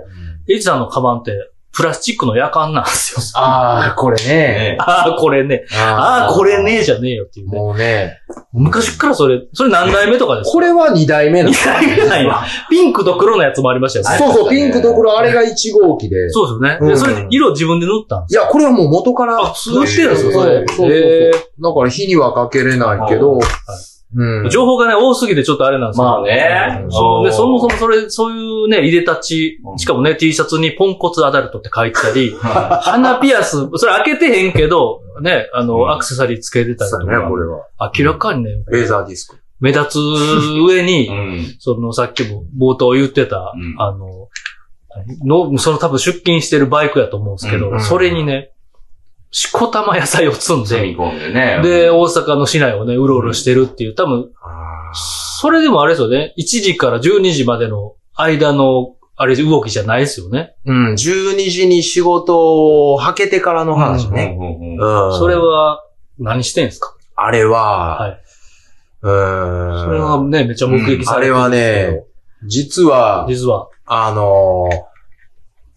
エイジさんのカバンって、プラスチックの夜間なんですよ。ああ、これね。ね ああ、これね。ああ、これねえじゃねえよっていうね。もうね。昔からそれ、それ何代目とかですか？これは2代目の。二代目なんや。ピンクと黒のやつもありましたよね。そうそう、ピンクと黒、あれが1号機で。そうですよね。で、うんそれ、色自分で塗ったんですいや、これはもう元から。あそうしてるんですかそれ？そうそうだから火にはかけれないけど、うん。情報がね、多すぎてちょっとあれなんですけどまあね。うん。そう。で、う。んそもそもそれ、そういうね、入れたちう、ん。しかもね、T シャツにポンコツアダルトって書いてたり、鼻ピアス、それ開けてへんけど、ね、あうん。の、アクセサリーつけてたりとそうやね、こか、れは。明らかにね、レーザーディスク。目立つ上に う、ん。その、さっきも冒頭言ってた、うん。あの、の、その多分出勤してるバイクやと思うんですけど、うん。それにね、しこたま野菜を積んで、でね。で、大阪の市内をね、うろうろしてるっていう、多分、あそれでもあれですよね、1時から12時までの間の、あれ、動きじゃないですよね。うん、12時に仕事をはけてからの話うんね。うんうんうん。それ、は、何してんすか？あれは、はい。うん。それはね、めっちゃ目撃されてるあれはね、実は、実は、あのー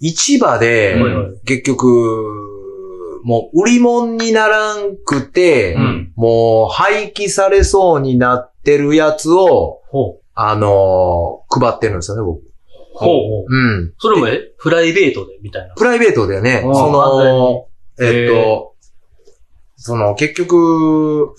市場ではいはい、結局、もう売り物にならんくて、うんもう廃棄されそうになってるやつを。あのー配ってるんですよね、僕。ほうほう。うん。それもえ、プライベートで、みたいな？プライベートでね、うんその、えっと、その結局、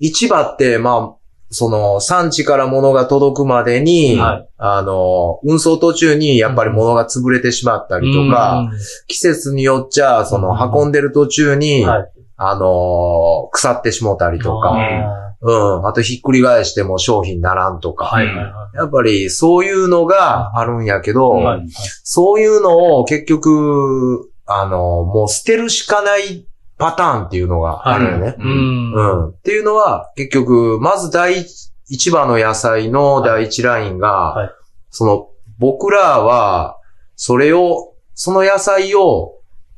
市場って、まあ、その産地から物が届くまでに、はい。あの、運送途中にやっぱり物が潰れてしまったりとか、季節によっちゃ、そのうん。運んでる途中に、はい。あの、腐ってしもたりとあか、うん。あとひっくり返しても商品ならんとか。はい。はいはやっぱりそういうのがあるんやけど、い。はい。そういうのを結局、あの、もう捨てるしかないパターンっていうのがあるよね。うん。うん。っていうのは、結局、まず第一市場の野菜の第一ラインが、はいその、僕らは、それを、その野菜を、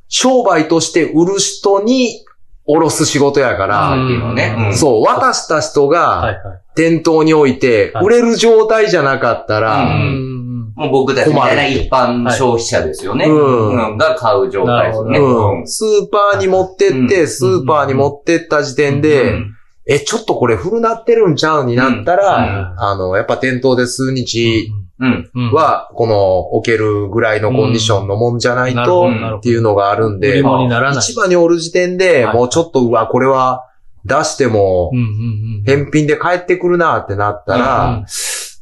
商売として売る人に、おろす仕事やから、っていうのね。うんそう、渡した人はいが、はい。店頭に置いて、はい売れる状態じゃなかったら、ううん。もう僕たちみたいな一般消費者ですよね。うん。うん。が買う状態ですよね。うん。スーパーに持ってって、うん。スーパーに持ってった時点で、うん。え、ちょっとこれ古なってるんちゃうになったら、うん。あの、やっぱ店頭で数日は、この置けるぐらいのコンディションのもんじゃないと、っていうのがあるんで。市場におる時点で、はい。もうちょっと、うわ、これは出しても。返品で帰ってくるなってなったうらん、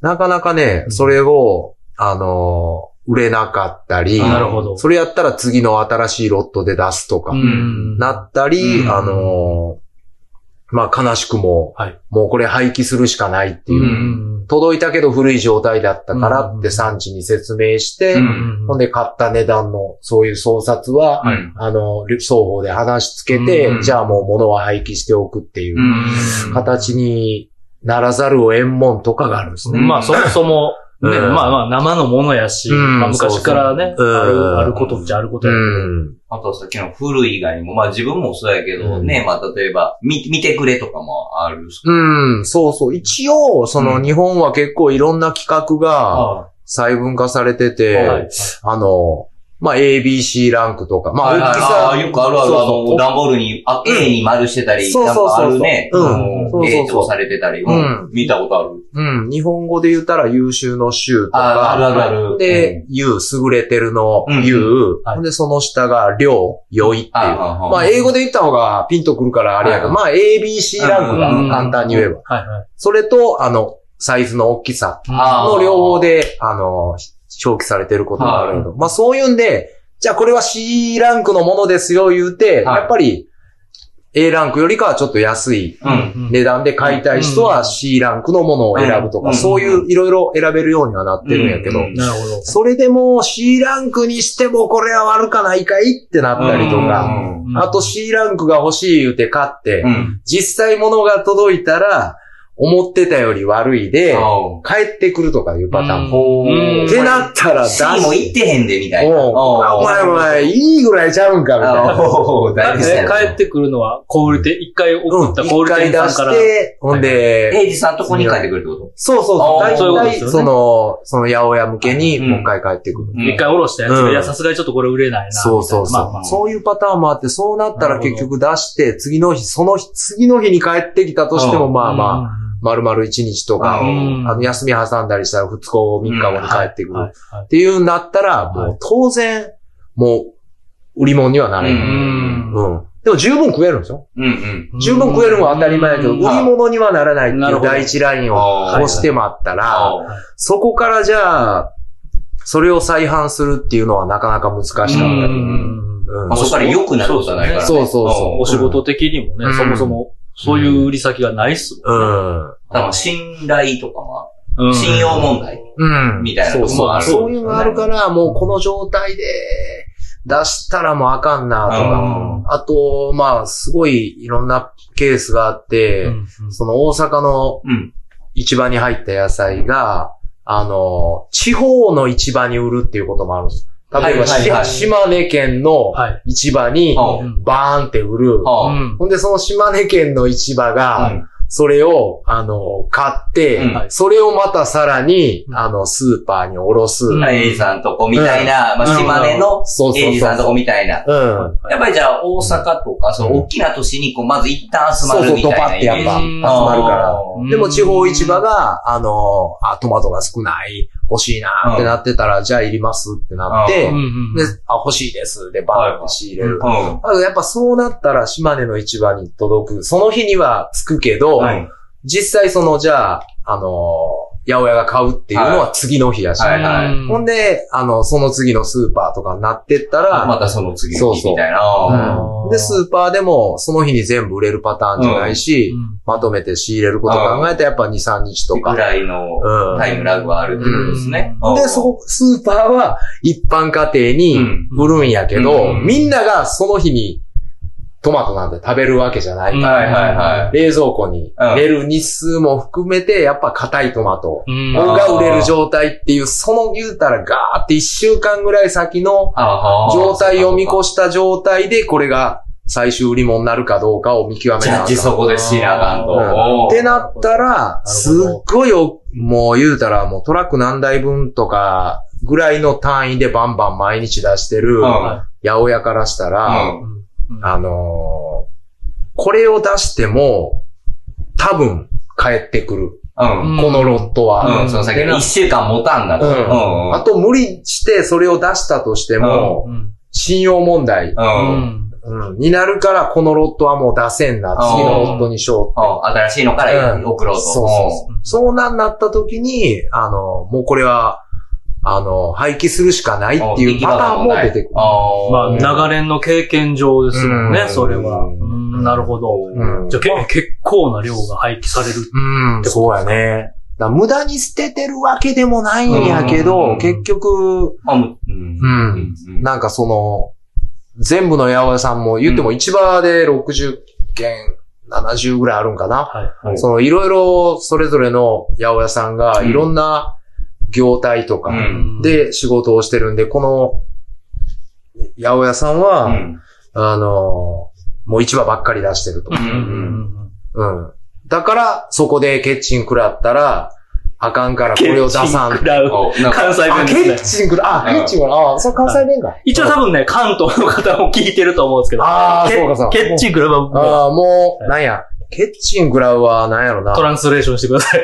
なかなかねう、ん。それを、あの、売れなかったり、なるほど。それやったら次の新しいロットで出すとかう、ん。なったり、うん。あの、まあ悲しくも、はい。もうこれ廃棄するしかないっていう。う、ん。届いたけど古い状態だったからっうん。て産地に説明して、うん。ほんで買った値段のそういう操作は、はい。あの、双方で話しつけて、うん。じゃあもう物は廃棄しておくっていううん。形にならざるを得んもんとかがあるんですね。まあそもそも、ね、うんまあまあ生のものやし、うんまあ昔からね、そうそうあうんる、あることっちゃあることうやけど。ん。あとさっきの古い以外にも、まあ自分もそうやけど、うんね、まあ例えば、見、見てくれとかもあるし。うん、そうそう。一応、そのうん日本は結構いろんな企画がは細分化されてて、い。はい。あの、まあ、ABC ランクとか、まあ、大きさああ、よくあるある、あの、段ボールに、あ、A に丸してたり、そうそうそうそうかあるね。うんそうそうそう A とされてたり、うん見たことある。うん、日本語で言ったら優秀の秀とああるあか、るある。で、優、優れてるのうん優、で、その下が良、良いっていう。あまあ、英語で言った方がピンとくるからあれやけど、はいまあ、ABC ランクがうん簡単に言えば。はいはい。それと、あの、サイズの大きさの両方で、あの、表記されてることがあるけど、まあ、そういうんで、じゃあこれは C ランクのものですよ言うて、はい。やっぱり A ランクよりかはちょっと安いうん。値段で買いたい人は C ランクのものを選ぶとか、うんそういういろいろ選べるようにはなってるんやけど。それでも C ランクにしてもこれは悪かないかいってなったりとか、うん。あと C ランクが欲しい言うて買って、うん。実際物が届いたら、思ってたより悪いで、お帰ってくるとかいうパターン。も。うん。ってなったら、C も行ってへんで、みたいな。お前お前、いいぐらいちゃうんか、みたいな。だよ帰ってくるのは、小売店、一回送った小売店さんから。して、ほんで、平治さんとこに帰ってくるってこそうそうそう、大体、その、その八百屋向けに、うん。もう一回帰ってくる。と一回下ろしたやつが、うん。いや、さすがにちょっとこれ売れないな。そうそうそう、そういうパターンもあって、そうなったら結局出して、次の日、その日、次の日に帰ってきたとしても、うん。まあまあ、あ。丸々1日とか、うんあの、休み挟んだりしたら2日後、3日後に帰ってくる。っていうんだったら、もはう当然、もう、売り物にはなれうない。うんうん。でも十分食えるんですよ。とうんうん。十分食えるのは当たり前やけど、売り物にはならないっていう第一ラインをあ押してまったら、あそこからじゃあ、それを再販するっていうのはなかなか難しかったり。ううんんまあそこから良くなることはないからね。そうそうそうお仕事的にもね、うんそもそも、そういう売り先がないっすもんね。うん。多分信頼とかも、うん信用問題うん。みたいなそうそう。とこもある。そういうのがあるから、もうこの状態で出したらもうあかんなとか。あと、まあ、すごいいろんなケースがあって、うんその大阪のうん。市場に入った野菜が、あの、地方の市場に売るっていうこともあるんです。例えば、はいはいはい。し島根県のはい。市場にうん。バーンって売る。はあうん。ほんで、その島根県の市場が、それを、あの、買って、うん。それをまたさらに、うん。あの、スーパーにおろす。うん。エイジさんとこみたいな、まあ、島根のそうそうそうエイジさんとこみたいな。うん。やっぱりじゃあ大阪とか、その大きな都市にこう、まず一旦集まるみたいな。そうそうドパってやっぱ集まるから。うん。でも地方市場が、あの、あ、トマトが少ない、欲しいなってなってたら、じゃあいりますってなって、で、あ、欲しいです。で、バーンって仕入れる。やっぱそうなったら島根の市場に届く。その日には着くけど、はい実際その、じゃあ、あの、八百屋が買うっていうのは次の日やし。はいはい。うん。ほんで、あの、その次のスーパーとかになってったら、またその次の日みたいな。うん。で、スーパーでも、その日に全部売れるパターンじゃないし、まとめて仕入れること考えたらやっぱ2、3日とぐか。らいのうん。タイムラグがあるってことですね。で、そこ、スーパーは一般家庭に売るんやけど、うん。みんながその日にトマトなんて食べるわけじゃない。うんはいはいはい。冷蔵庫にうん入れる日数も含めて、やっぱ硬いトマト。うん。が売れる状態っていう、その言うたらガーって一週間ぐらい先の状態を見越した状態で、これが最終売り物になるかどうかを見極めなあかんそこでしなあかん。と。ってなったら、すっごいお、もう言うたらもうトラック何台分とかぐらいの単位でバンバン毎日出してる八百屋からしたら、うんあのーこれを出しても多分帰ってくる。うん。このロットは。うん、その先に一週間持たんだと。うんうん。あと無理してそれを出したとしても、うん信用問題、う。うんんうんになるから、このロットはもう出せんな。次のロットにしよううん新しいのから送ろうと。そうそうそう。そうなんなった時に、あの、もうこれは、あの、廃棄するしかないっていうパターンも出てくる。まああ、長年の経験上ですもんねう、んそれは。なるほど。うんじゃ結構な量が廃棄される。うん、そうやね。無駄に捨ててるわけでもないんやけうど、ん結局、あ、もううんうんなんかその、全部の八百屋さんも言っても市場で60件、70ぐらいあるんかな。はい。はいそのいろいろそれぞれの八百屋さんがうんいろんな業態とかうんで仕事をしてるんで、この八百屋さんは、うんあの、もう市場ばっかり出してるとう。うんんうん。だから、そこでケッチン食らったら、あかんからこれを出さん。関西あ、ケッ弁ですね。チン食ら、あ、うんケッチン食ら、あ、それ関西弁か。一応多分ね、関東の方も聞いてると思うんですけど。ああ、ケそうかそうか。ケッチンクラブはもうああ、もう、はいなんや。ケッチン食らうは、なんやろな。トランスレーションしてください。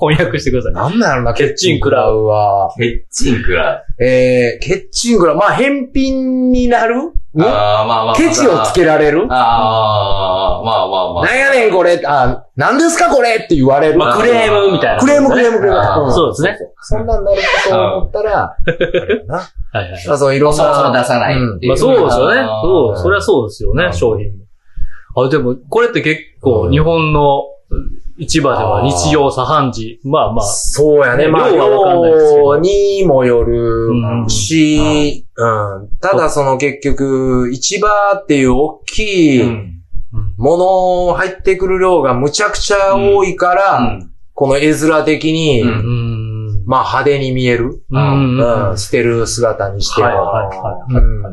翻訳してください。なんなんやろな、ケッチン食らうは。ケッチンくらい。えー、ケッチン食らう。まあ、返品になる？ん？ああ、まあまあ。ケチをつけられる？ああ、まあまあまあ。なんやねんこれ、あ、なんですかこれって言われる？まあ、クレームみたいな。クレーム、クレーム、クレーム。そうですね。そんなんなることを思ったら、な。はいはい。まあそう、いろんな。そもそも出さない。まあそうですよね。そう、そりゃそうですよね、うん商品も。あ、でも、これって結構、うん。日本の市場では日常茶飯事。まあまあ、そうやね。ねまあ、量はわかんないですけど。量にもよるうん。し、うん。ただその結局、市場っていう大きいうん。もの入ってくる量がむちゃくちゃ多いから、うん。この絵面的に。まあ派手に見える。うん。うん。は捨てる姿にしては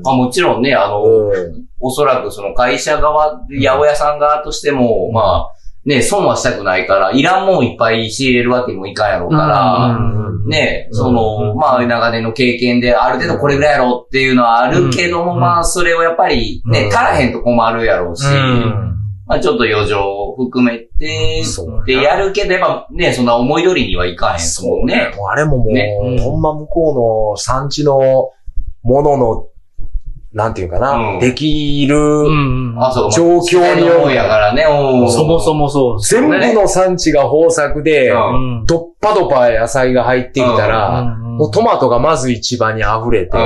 まあもちろんね、あの、うん。おそらくその会社側、八百屋さん側としても、まあ、ね、損はしたくないから、いらんもんいっぱい仕入れるわけにもいかんやろうから、うん。ね、うん。その、うん。まあ、長年の経験で、ある程度これぐらいやろうっていうのはあるけども、うん。まあ、それをやっぱりね、うん。足らへんと困るやろうし、うんまあ、ちょっと余剰を含めて、で、やるけど、やっぱね、そんな思い通りにはいかへんですもんね。もうあれももう、ね。うんほんま向こうの産地のものの、なんていうかな、うん。できる。状況による。やからね、そもそもそう。全部の産地が豊作で、うん。うん。どっぱどぱ野菜が入ってきたら、うんもうトマトがまず一番に溢れて、うん。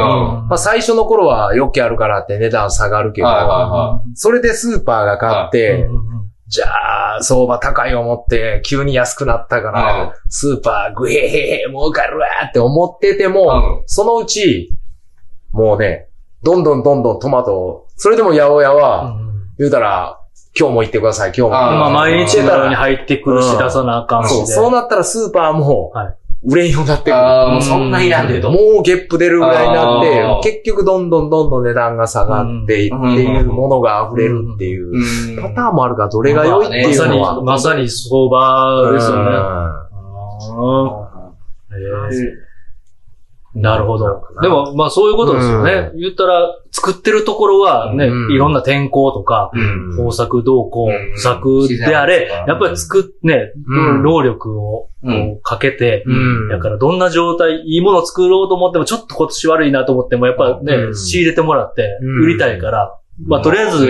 まあ最初の頃はよくあるからって値段下がるけど、それでスーパーが買って、じゃあ、相場高い思って、急に安くなったから、うんスーパーグヘヘヘ儲かるわって思ってても、うん。そのうち、もうね、どんどんどんどんトマトを、それでも八百屋は、うん。言うたら、今日も行ってください、今日も。まあ、毎日のようにっ入ってくるし、うん出さなあかんしそう、で。そうなったらスーパーもはい、売れんようになってくる。もうそんないらんでと。もうゲップ出るぐらいになって、結局どんどんどんどん値段が下がっていっていうものが溢れるっていううんパターンもあるから、どれが良いっていうまさにのは。、まさに相場ですよね。なるほど。でも、まあそういうことですよね。言ったら、作ってるところはね、うん。いろんな天候とか、うん。豊作動向、うん。不作であれ、やっぱり作っ、ね、うん。労力をかけて、うん。だからどんな状態、いいものを作ろうと思っても、ちょっと今年悪いなと思っても、やっぱね、うん。仕入れてもらって、うん。売りたいから、まあとりあえず、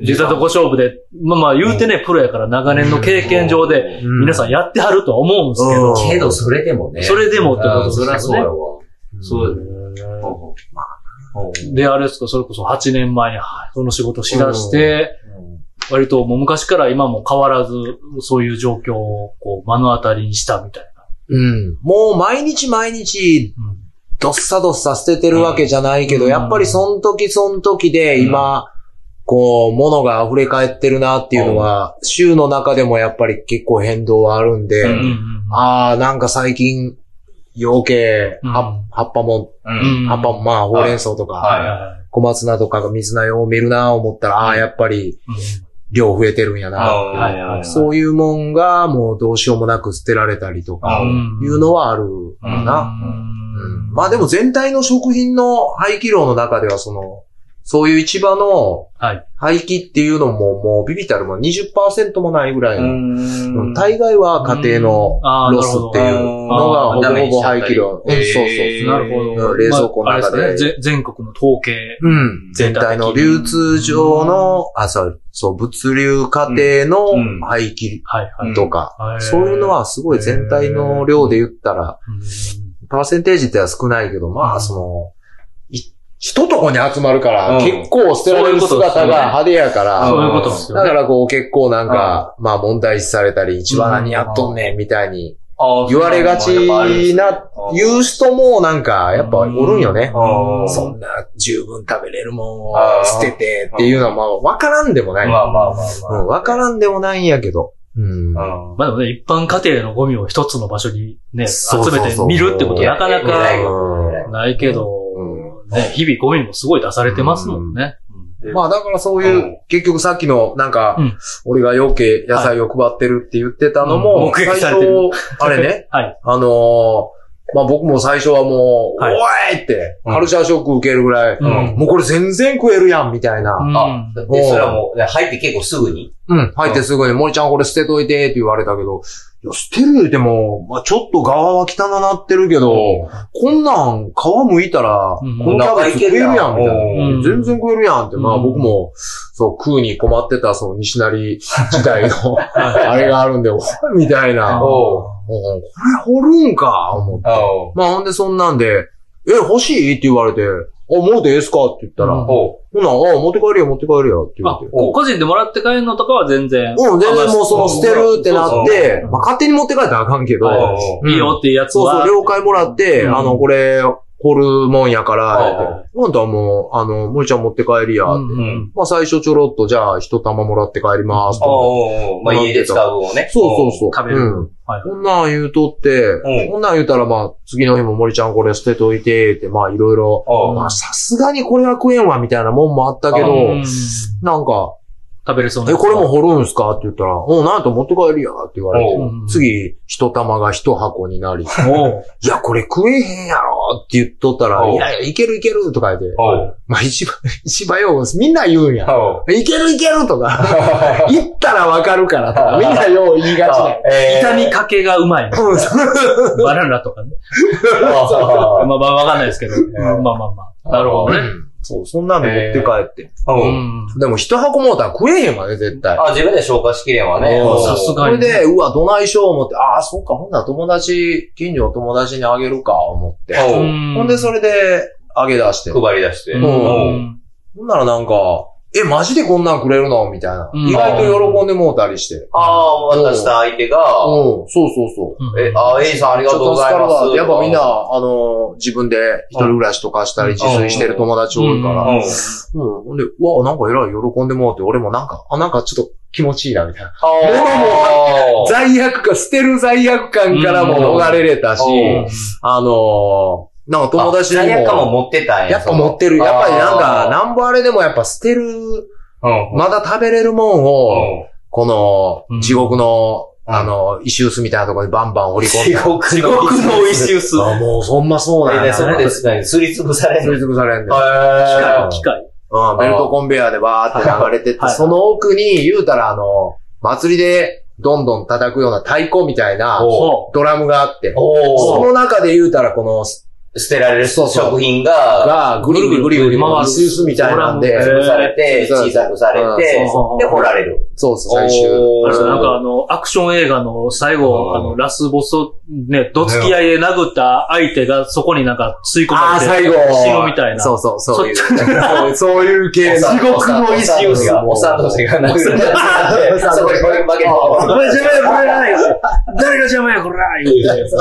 出たとこ勝負で、まあまあ言うてね、プロやから長年の経験上で、皆さんやってはるとは思うんですけど。けど、それでもね。それでもってことですそりゃそうやわ。そう。で、あれですか、それこそ8年前にその仕事しだして、割ともう昔から今も変わらず、そういう状況をこう目の当たりにしたみたいな。うん。もう毎日毎日、どっさどっさ捨ててるわけじゃないけど、うんやっぱりその時その時で今、こう、物が溢れ返ってるなっていうのは、週の中でもやっぱり結構変動はあるんで、うんうんうんああ、なんか最近、余計、うん。は葉っぱも、うん。葉っぱも、まあ、ほうれん草とか、はい。は小松菜とかが水菜を見るな思ったら、ああ、やっぱりい量増えてるんやな。そういうもんがもうどうしようもなく捨てられたりとか、うん。いうのはあるかな。うん。まあでも全体の食品の廃棄量の中ではその、そういう市場のはい。廃棄っていうのももうビビたるも20%もないぐらいの、うん大概は家庭のロスっていうのがほぼほぼ廃棄量。うん、そうそうそう。なるほど。うん冷蔵庫の中でまああれすねぜ全国の統計。うん。全体の流通上の、あ、そう、そう、物流過程のうん廃棄はいはい。とか、はいそういうのはすごい全体の量で言ったら、パーセンテージっては少ないけど、まあ、その、い一とこに集まるから、うん。結構捨てられる姿が派手やから、そういうことですよね。だからこう結構なんか、まあ問題視されたり、一番何やっとんねんみたいに言われがちな、言う人もなんかやっぱおるんよね。そんな十分食べれるもんを捨ててっていうのはまあわからんでもない。まあまあまあまあ。うん、わからんでもないんやけど。うん。うん。まあでもね、一般家庭のゴミを一つの場所にね、集そうそうそう。めて見るってことなかなかないけど、ね、日々ゴミもすごい出されてますもんね。まあだからそういう、うん。結局さっきのなんか、うん。俺が余計野菜を配ってるって言ってたのうん。も、最初あれね、はい。あのーまあ僕も最初はもう、はい。おいって、うん。カルチャーショック受けるぐらい、うん。もうこれ全然食えるやん、みたいな。うん。あ、で、それはもう、入って結構すぐに。うん。入ってすぐに、森ちゃんこれ捨てといてって言われたけど、いや、捨てる言うても、まあちょっと側は汚なってるけど、こんなん皮剥いたら、うん。このキャベツ食えるやん、みたいな。うん。全然食えるやんって、まあうん僕も、そう、食うに困ってた、その西成時代の、あれがあるんで、お いみたいな。おううんこれ掘るんか、思って。まあほんでそんなんで、え、欲しい？って言われて、あ、もうでええっすか？って言ったら、うんほな、あ、持って帰るよ、持って帰るよって言あって。個人でもらって帰るのとかは全然。うん、全然もうその捨てるってなってう、んまあ勝手に持って帰ったらあかんけど、いいよっていうやつは。そうそう、了解もらって、うんあの、これ、掘るもんやから、はいって。ほんとはもう、あの、森ちゃん持って帰りや、うんってうん。まあ最初ちょろっと、じゃあ一玉もらって帰りますと。おうおうまあ家で使うをね。そうそうそう。食べるうん。はい。こんなん言うとって、うん。こんなん言うたらまあ、次の日も森ちゃんこれ捨てといて、って、まあいろいろ、おうまあさすがにこれは食えんわ、みたいなもんもあったけど、うんなんか、食べれそうなえ、これも掘るんすか？って言ったら、うん、なんと持って帰りや、って言われて、うん次、一玉が一箱になり、おういや、これ食えへんやろって言っとったら、いやいや、いけるいけるとか言って、まあ一番、一番よう、みんな言うんや。いけるいけるとか、言ったらわかるからとか、みんなよう言いがちだよ。えー痛みかけがうまいの。うんそうバナナとかね。あまあまあわかんないですけど。まあまあまあ。なるほどね。そう、そんなの持って帰って。う。うんん。でも一箱もうたら食えへんわね、絶対。あ、自分で消化しきれんわね。うんさすがにそれで、うわ、どないしよう思って、ああ、そうか、ほんなら友達、近所の友達にあげるか、思って。ほんで、それで、あげ出して。配り出して。うんうんほんならなんか、え、マジでこんなんくれるの？みたいな。うん意外と喜んでもうたりして。ああ、渡した相手が、うん、そうそうそう。え、あ、エイさんありがとうございます。やっぱみんな、あの、自分で一人暮らしとかしたり、うん自炊してる友達多いから。うん。うん。ほんで、うわ、なんかえらい喜んでもうて、俺もなんか、あ、なんかちょっと気持ちいいな、みたいな。あ罪悪感、捨てる罪悪感からも逃れれたし、うんあのー、なんか友達にも。罪悪感も持ってたんや。やっぱ持ってる。やっぱりなんか、なんぼあれでもやっぱ捨てる、うん。まだ食べれるもんを、うんこの、うん地獄の、うんあの、石臼みたいなところにバンバン掘り込ん地で。獄地獄の石臼。あもうそんまそうなんえ、や。それですね、すりつぶされんすりつぶされん。機へ械、機械。うん、ベルトコンベヤーでバーって流れてって、はいその奥に言うたらあの、祭りでどんどん叩くような太鼓みたいなドラムがあって。その中で言うたらこの、捨てられるそうそう食品が、が、ぐりぐりぐりぐり回るスースみたいなんで、潰されて、小さくされて、で、掘られる。そうそう、最終。あれなんかあの、アクション映画の最後、あの、ラスボスをね、どつき合いで殴った相手がそこになんか吸い込まれて、最後。死ぬみたいな。そうそう、そういう。そ ういう系地獄の石臼が、おさとしが殴る。そこにこれ負けて。お前邪魔や、これない誰が邪魔や、これ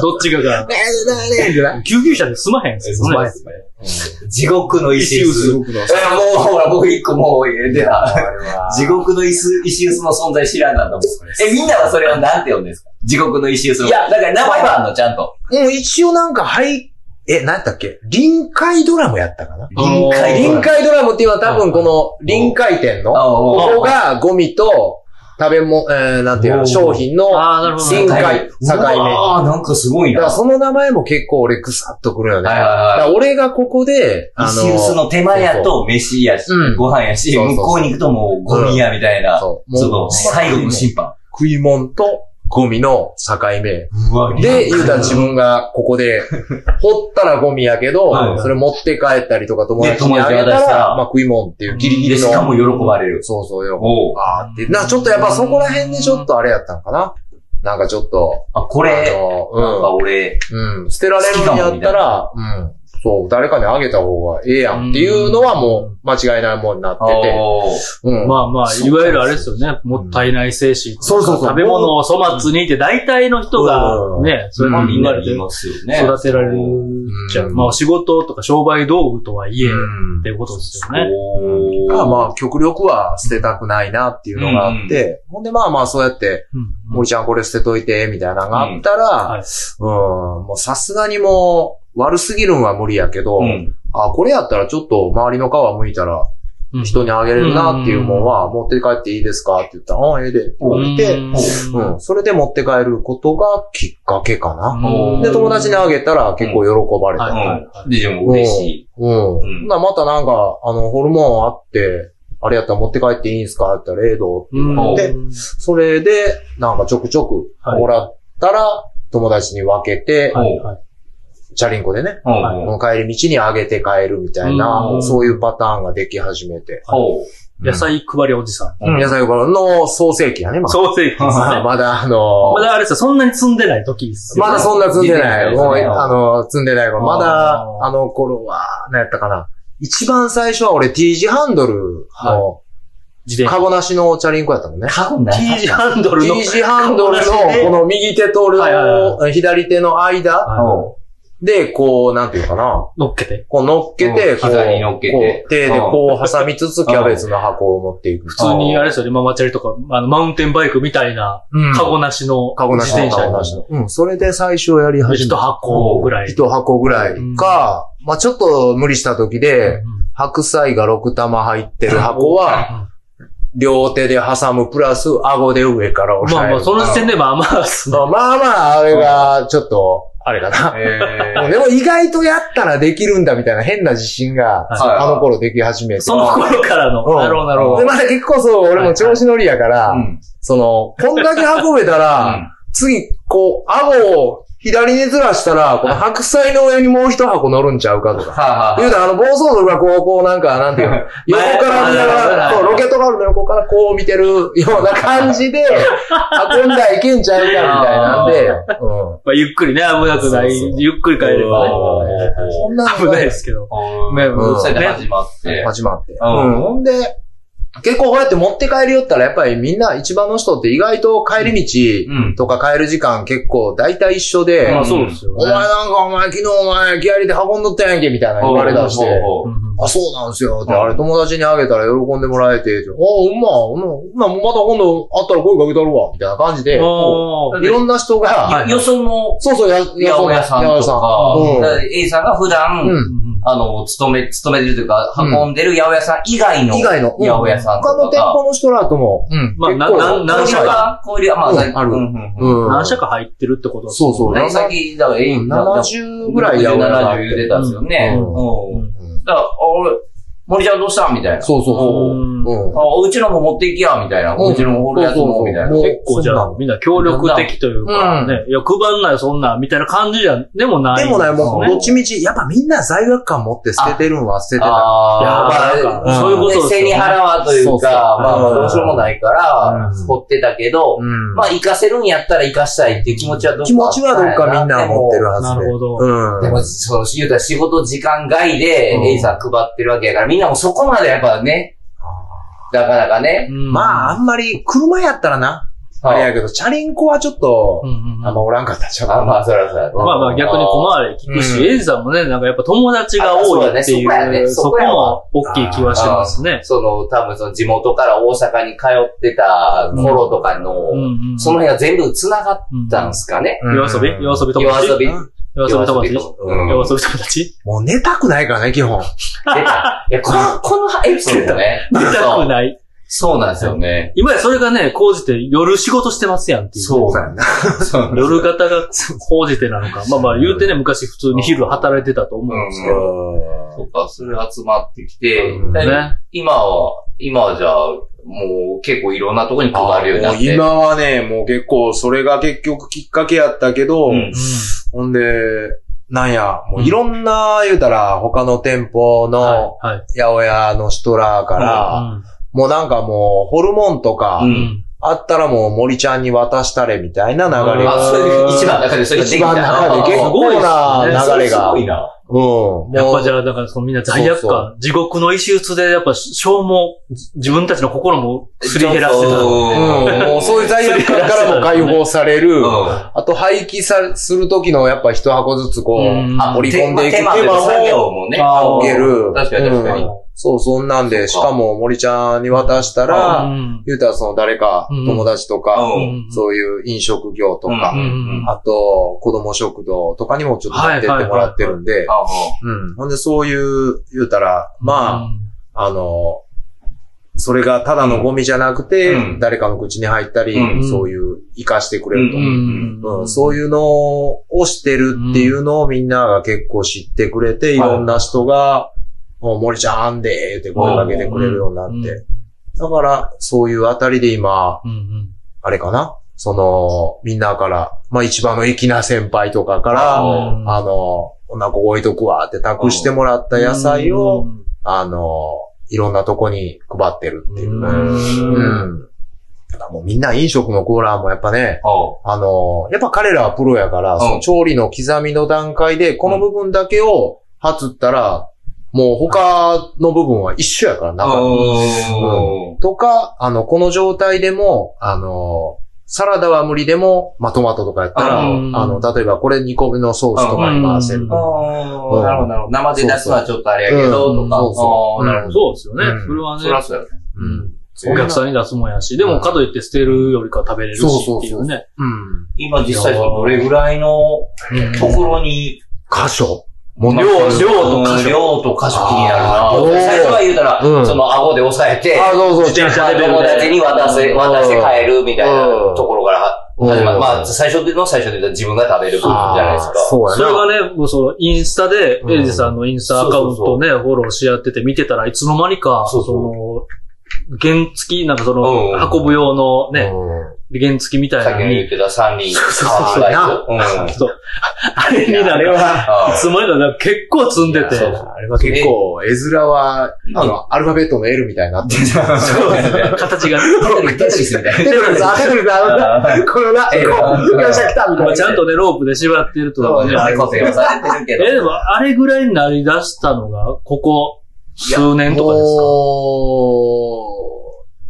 どっちかが。救急車で済まへんすよ。地獄の石臼。え、もう、ほら、僕一個もう出た。地獄の石臼の存在知らんかったもん。え、みんなはそれをなんて呼んでんですか？地獄の石臼。いや、だから名前はあんの、ちゃんと。うん、一応なんか、はい、え、なんだっけ？臨海ドラムやったかな？臨海臨海ドラムっていうのは多分この臨海店の、ここがゴミと、食べも、えー、なんていうの、商品の、臨海、境目。ああ、なんかすごいな。だからその名前も結構俺くさっとくるよね。はいはいはい。だから俺がここで、あの、石臼の手前やと飯やし、ご飯やし、向こうに行くともうゴミやみたいな、その、最後の審判。食い物と、ゴミの境目。で、言うたら自分がここで、掘ったらゴミやけど、それ持って帰ったりとか友達にあげたら、まあ食い物っていうギリギリの。しかも喜ばれる。そうそうよ。あって。な、ちょっとやっぱそこら辺でちょっとあれやったんかな。なんかちょっと。あ、これ、なんか俺、うん、捨てられるんやったら、うん。そう、誰かにあげた方がええやんっていうのはもう間違いないもんになってて。うん、まあまあ、いわゆるあれですよね。もったいない精神。そうそうそう。食べ物を粗末にって大体の人がね、そういうふうに言われて育てられるじゃん。まあ仕事とか商売道具とはいえ、っていうことですよね。まあまあ、極力は捨てたくないなっていうのがあって、ほんでまあまあそうやって、森ちゃんこれ捨てといて、みたいなのがあったら、うん、もうさすがにもう、悪すぎるんは無理やけど、うん、あ、これやったらちょっと周りの皮むいたら、人にあげれるなっていうもんは、持って帰っていいですか？って言ったら、あ、ええで、って言て、うん、それで持って帰ることがきっかけかな。で、友達にあげたら結構喜ばれた。で、でも嬉しい。うん。うん。またなんか、あの、ホルモンあって、あれやったら持って帰っていいんすか？って言ったら、ええどって言われて、それで、なんかちょくちょくもらったら、友達に分けて、チャリンコでね、うん、帰り道にあげて帰るみたいな、うん、そういうパターンができ始めて。野菜配りおじさん。野菜配りの創世期やね、まだ。創世期ですね。まだあのまだあれですよ、そんなに積んでない時ですまだそんな積んでない。もう、あの、積んでない頃。まだ、あの頃は、何やったかな。一番最初は俺 T 字ハンドルの。カゴなしのチャリンコやったもんね。カゴなし ?T 字ハンドルの。T 字ハンドルの、この右手と左手の間で、こう、なんていうかな。乗っけて。こう乗っけて、こう、乗っけて手でこう挟みつつキャベツの箱を持っていく。普通にあれですよね、ママチャリとか、あの、マウンテンバイクみたいな、カゴなしの、カゴなしの、カゴなしの。うん、それで最初やり始めた。一箱ぐらい。一箱ぐらいか、まあちょっと無理した時で、白菜が6玉入ってる箱は、両手で挟むプラス、顎で上から押さえる。まあまあ、その時点でまあまあ、まあまあ、あれが、ちょっと、あれかな。えー、でも意外とやったらできるんだみたいな変な自信が、あの頃でき始めて。その頃からの。なるほど、なるほど。で、まだ結構そう、俺も調子乗りやから、その、こんだけ運べたら、次、こう、顎を左にずらしたら、この白菜の上にもう一箱乗るんちゃうかとか。言うたら、あの、暴走族がこう、こうなんか、なんていうの、横から見ながら、そう、ロケットガールの横からこう見てるような感じで、運んだらいけんちゃうかみたいなんで、うん。まあ、ゆっくりね、危なくない。ゆっくり帰ればね。そんな危ないですけど。ね、始まって。始まって。うん。ほんで、結構こうやって持って帰りよったら、やっぱりみんな一番の人って意外と帰り道とか帰る時間結構大体一緒で、あそうですよ、お前なんかお前昨日お前ギアリで運んどったやんけみたいな言われ出して、あ、そうなんですよって、あれ友達にあげたら喜んでもらえて、あ、うん。ま、うんま、また今度会ったら声かけたるわ、みたいな感じで、いろんな人が、よその、そうそう、や、八百屋さんとか、A さんが普段、あの、勤め、勤めてるというか、運んでる八百屋さん以外の。以外の。八百屋さんとか。他の店舗の人らとも。うん。まあ、な、な、何社か。交流は、まあ、ある。何社か入ってるってことそうそう。ね、さっき、だから、70ぐらい八百屋さん。70言うてたんですよね。うん。だから、俺、森ちゃんどうした？みたいな。そうそうそう。うちのも持っていきや、みたいな。うちのもおるやつも、みたいな。結構じゃあ、みんな協力的というか、ね、いや、配んないそんな、みたいな感じじゃ、でもない。でもない、もう、どっちみち、やっぱみんな罪悪感持って捨ててるんは捨ててた。いや、まあ、そういうこと背に腹はというか、まあまあ、どうしようもないから、掘ってたけど、まあ、活かせるんやったら活かしたいっていう気持ちはどっか気持ちはどっかみんな持ってるはずで。なるほど。うん。でも、そう、言うたら仕事時間外で、エイさん配ってるわけやから、みんなもそこまでやっぱね、なかなかね。まあ、あんまり、車やったらな、あれやけど、チャリンコはちょっと、あんまおらんかったちゃうあ、まあ、そらそら。まあまあ逆に小回り聞くし、エイジさんもね、なんかやっぱ友達が多いっていう、そこも大きい気はしますね。その、多分その地元から大阪に通ってた頃とかの、その辺が全部繋がったんすかね。夜遊び？夜遊び友達？夜遊び夜遊び友達夜遊び友達もう。寝たくないからね、基本。出た。いや、この、このエピソードね。寝たくない。そう。なんですよね。今やそれがね、講じて夜仕事してますやんっていう。そう。やな。夜型が講じてなのか。まあまあ言う。てね、昔普通に昼働いてたと思う。んですけど。そう。か、それ集まってきて、ね、今は、今はじゃあ、もう。結構いろんなとこに配るよう。になって。今はね、もう。結構それが結局きっかけやったけど、う。ん、ほんで、なんや、もういろんな、言うたら、他の店舗の、八百屋の人らから、もうなんかもう、ホルモンとか、あったらもう森ちゃんに渡したれみたいな流れが。一番中でそれが一番中で結構な流れが。うん。やっぱじゃあ、だからそのみんな罪悪感、地獄の石打でやっぱ消耗、自分たちの心もすり減らしてた。うん。もうそういう罪悪感からも解放される。あと廃棄さ、する時のやっぱ一箱ずつこう、折り込んでいく手間もね、あげる。確かに確かに。そう、そんなんで、しかも森ちゃんに渡したら、言うたらその誰か、友達とか、そういう飲食業とか、あと、子供食堂とかにもちょっと持ってってもらってるんで、ほんでそういう、言うたら、まあ、あの、それがただのゴミじゃなくて、誰かの口に入ったり、そういう活かしてくれると、うん。そういうのをしてるっていうのをみんなが結構知ってくれて、いろんな人が、もう森ちゃんでーって声かけてくれるようになって。だから、そういうあたりで今、あれかな？その、みんなから、まあ一番の粋な先輩とかから、あの、こんなこ置いとくわって託してもらった野菜を、あの、いろんなとこに配ってるっていう。うん。もうみんな飲食のコーラーもやっぱね、あの、やっぱ彼らはプロやから、その調理の刻みの段階で、この部分だけを、はつったら、もう他の部分は一緒やから、中うん、とか、あの、この状態でも、あの、サラダは無理でも、まあ、トマトとかやったら、あの、例えばこれ煮込みのソースとかに回せる。なるほど、なるほど。生で出すのはちょっとあれやけど、とか。そうそう。なるほど。そうですよね。それはね。そりゃそうやね。うん。お客さんに出すもんやし、でも、かといって捨てるよりか食べれるしっていうね。うん。今実際どれぐらいのところに、箇所量、量と箇所。量と箇所気になるな。最初は言うたら、その顎で押さえて、あ、そうそう、自転車で友達に渡せ、渡して帰るみたいなところから始まる。まあ、最初での最初で自分が食べる部分じゃないですか。そうやそれがね、もうその、インスタで、エリジさんのインスタアカウントね、フォローし合ってて見てたらいつの間にか、その、原付き、なんかその、運ぶ用のね、原付きみたいなのに。言ってた三輪。そうそうそう。あれになれば、いつもにか結構積んでて。あれは結構、絵面は、あの、アルファベットの L みたいになってる。そうですね。形が。テトリスみたいな。テトリス、あ、テトリス、このな、こう、よっしゃ来たみたいな。ちゃんとね、ロープで縛ってると。あれ固定されてるけど。え、でも、あれぐらいになり出したのが、ここ、数年とかですか？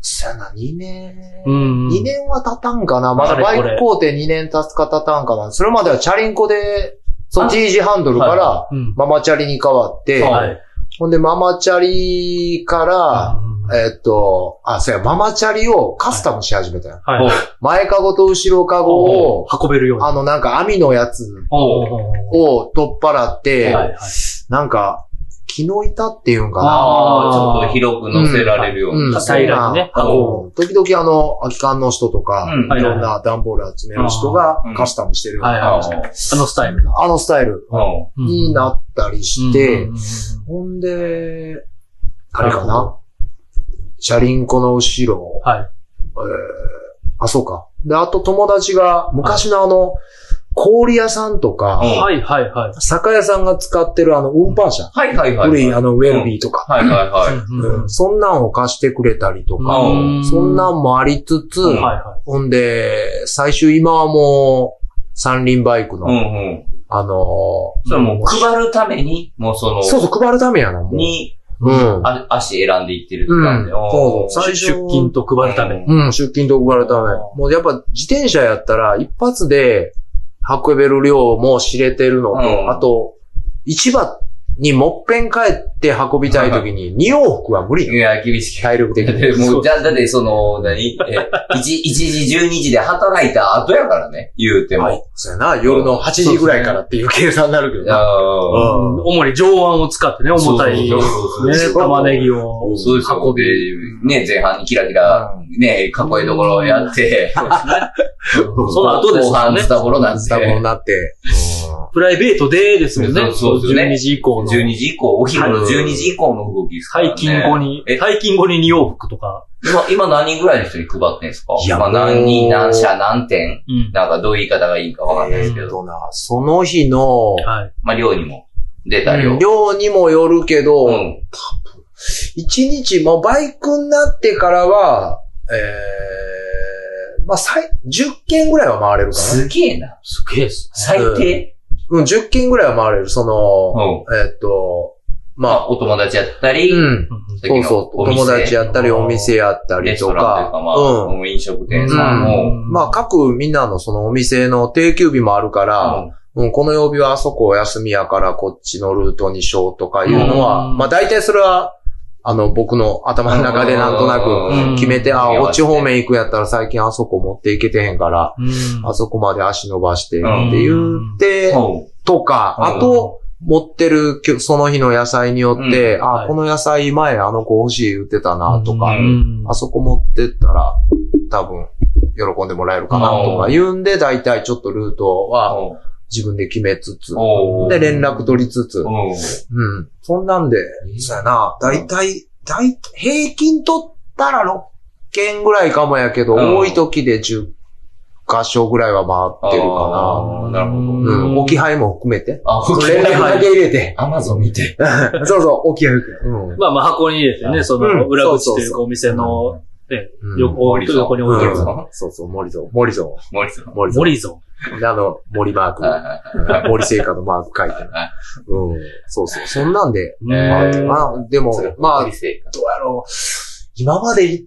そやな、2年、うん、2年は経たんかな？まだバイク工程2年経つか経たんかな？それまではチャリンコで、その T 字ハンドルから、ママチャリに変わって、はい、ほんでママチャリから、えっと、あ、そうや、ママチャリをカスタムし始めたよ。はい、前かごと後ろかごを、運べるように。あの、なんか網のやつを取っ払って、なんか、木の板っていうんかな。ああ、ちょっと広く乗せられるような。平らにね。時々あの、空き缶の人とか、いろんな段ボール集める人がカスタムしてるような。あのスタイル。あのスタイルになったりして、ほんで、あれかな。車輪子の後ろ。はい。えー、あ、そうか。で、あと友達が、昔のあの、氷屋さんとか、はいはいはい。酒屋さんが使ってるあの、運搬車。はいはいはい。古いあの、ウェルビーとか。はいはいはい。うん。そんなんを貸してくれたりとか、そんなんもありつつ、はいはい。ほんで、最終今はもう、三輪バイクの、うんうん。あのそれもう配るために、もうその、そうそう、配るためやな、に、うん。あ足選んでいってるって感じ、うん、そうそう。最出勤と配るため。うん、出勤と配るため。もうやっぱ自転車やったら一発で運べる量も知れてるのと、うん、あと、市場にもっぺん帰って運びたいときに、二往復は無理。いや、厳しい。体力的に。もう、じゃだってその、何？え、1, 1時、12時で働いた後やからね、言うても。はい、そうやな、夜の8時ぐらいからっていう計算になるけどな。うん、主に上腕を使ってね、重たい、ね、玉ねぎを運び。ね、前半にキラキラ、ね、かっこいいところをやって、そうですね。その後ですね。後半ズタボロなんズタボロになって。プライベートでですもんね。そうですね。12時以降の。12時以降、お昼の12時以降の動きですかね。退勤後に、退勤後に2往復とか。今、今何人ぐらいの人に配ってんですか？いや、まあ何人、何社、何点、うん、なんかどういう言い方がいいかわかんないですけど。な、その日の、はい。まあ量にも出た量。量にもよるけど、うん、一日、もうバイクになってからは、えー、まあ、最、10件ぐらいは回れるかな。すげえな。すげえっす、最低、うん、うん、10件ぐらいは回れる。その、うん、えー、っと、まあ、お友達やったり、うん。そうそう。お友達やったり、お店やったりとか。かまあ、うん、飲食店さんも。うん、まあ、各みんなのそのお店の定休日もあるから、うん、この曜日はあそこお休みやからこっちのルートにしようとかいうのは、まあ大体それはあの、僕の頭の中でなんとなく決めて、あ、こっち方面行くやったら最近あそこ持っていけてへんから、あそこまで足伸ばしてって言って、とか、あと、持ってる、その日の野菜によって、あ、この野菜前あの子欲しい言ってたなとか、あそこ持ってったら、多分、喜んでもらえるかなとか言うんで、だいたいちょっとルートは、自分で決めつつ、で、連絡取りつつ、うん。そんなんで、そうやな、だいたい、だい、平均取ったら6件ぐらいかもやけど、多い時で10箇所ぐらいは回ってるかな。なるほど。うん。置き配も含めて。あ、置き配だけ入れて。アマゾン見て。そうそう、置き配。うん。まあまあ箱に入れてね、その裏口というかお店の、ね、横、横に置いてる。そうそう、森蔵。森蔵。森蔵。森蔵。で、あの、森マーク。森製菓のマーク書いてる。うん。そうそう。そんなんで。まあ、でも、まあ、どうやろう。今まで行っ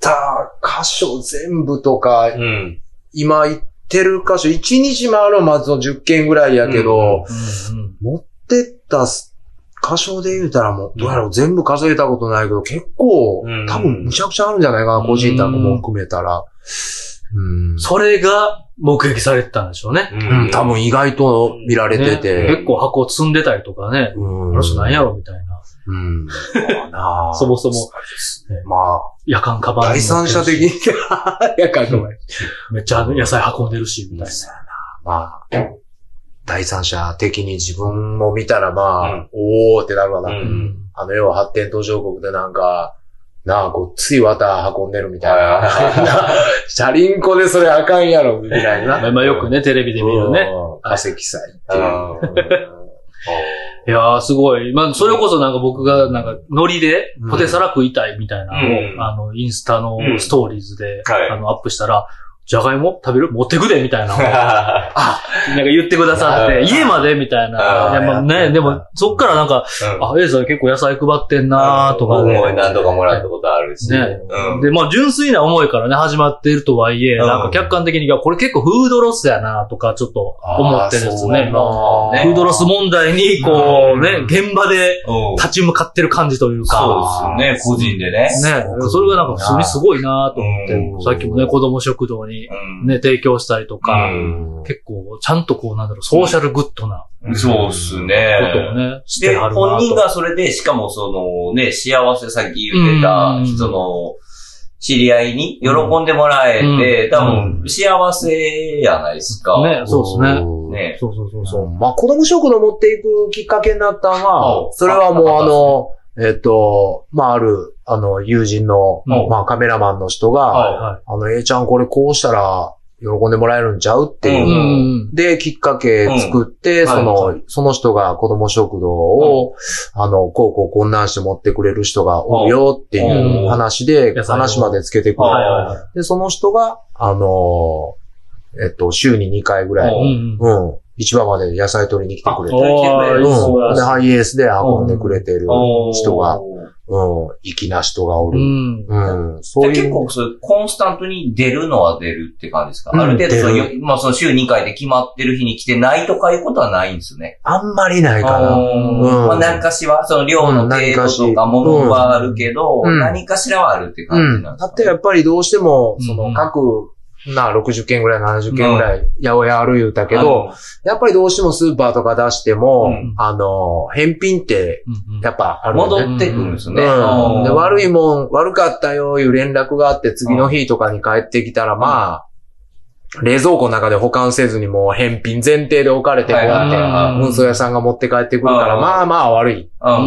た箇所全部とか、うん、今行ってる箇所、1日回るまずの10件ぐらいやけど、持ってった箇所で言うたらもう、どうやろう、全部数えたことないけど、結構、多分むちゃくちゃあるんじゃないかな、個人宅も含めたら。うん、それが目撃されてたんでしょうね。うん、多分意外と見られてて。ね、結構箱積んでたりとかね。うん。あの人何やろみたいな。うん。そもそも。まあ。夜間カバン。第三者的に 夜間カバン。めっちゃ野菜運んでるし、みたいな。まあ。第三者的に自分も見たらまあ、うん、おーってなるわな。うん、あの要は発展途上国でなんか、なあ、ごっつい綿運んでるみたいな。車輪子でそれあかんやろ、みたいな。まあよくね、テレビで見るね。化石祭っていう。いやー、すごい。まあ、それこそなんか僕が、なんか、ノリで、ポテサラ食いたいみたいなのを、うん、あの、インスタのストーリーズで、うん、あの、アップしたら、じゃがいも食べる？持ってくでみたいな。あ、なんか言ってくださって、家までみたいな。いや、まあね、でも、そっからなんか、あ、エイさん結構野菜配ってんなとかね。何とかもらったことあるし。ね。で、まあ、純粋な思いからね、始まっているとはいえ、なんか客観的に、これ結構フードロスやなとか、ちょっと思ってるんですね。フードロス問題に、こう、ね、現場で立ち向かってる感じというか。そうですよね、個人でね。ね。それがなんか普通にすごいなと思って、さっきもね、子供食堂にね、提供したりとか、結構、ちゃんとこう、なんだろう、ソーシャルグッドな、そうっすね。ことをね、してはるな本人がそれで、しかもそのね、幸せさっき言ってた人の、知り合いに喜んでもらえて、多分幸せやないですか。ね、そうですね。ね。そうそうそうそう。まあ、子供食堂持っていくきっかけになったのは、それはもうあの、えっ、と、まあ、ある、あの、友人の、うんまあ、カメラマンの人が。あの、A ちゃんこれこうしたら、喜んでもらえるんちゃうっていう。うん。で、きっかけ作って、うんその、はその人が子供食堂を、あの、こうこうこんなんして持ってくれる人がおるよっていう話で、話までつけてくる。で、その人が、あのーえっと、週に2回ぐらい、うん市場まで野菜取りに来てくれて、うん。ハイエースで運んでくれてる人が、うん、粋な人がおる。うん。うん、そういう。で結構そうコンスタントに出るのは出るって感じですか、うんある程度その出よ、まあその週2回で決まってる日に来てないとかいうことはないんですね。あんまりないかな。うんうんまあ何かしは、その量の程度とかものはあるけど、うん何かしらはあるってう感じん。なんですか、だってやっぱりどうしても、うんその各、な、60件ぐらい、70件ぐらい、やおやある言うたけど、やっぱりどうしてもスーパーとか出しても、うんあの、返品って、やっぱあるよね。戻ってくるんですね。うん。で、悪い。いもん、悪かったよ、いう連絡があって、次の日とかに帰ってきたら、まあ、冷蔵庫の中で保管せずにもう返品前提で置かれて、こうはいはいやはい。って、運送屋さん。が持って帰ってくるから、うん。まあまあ悪い。でまあ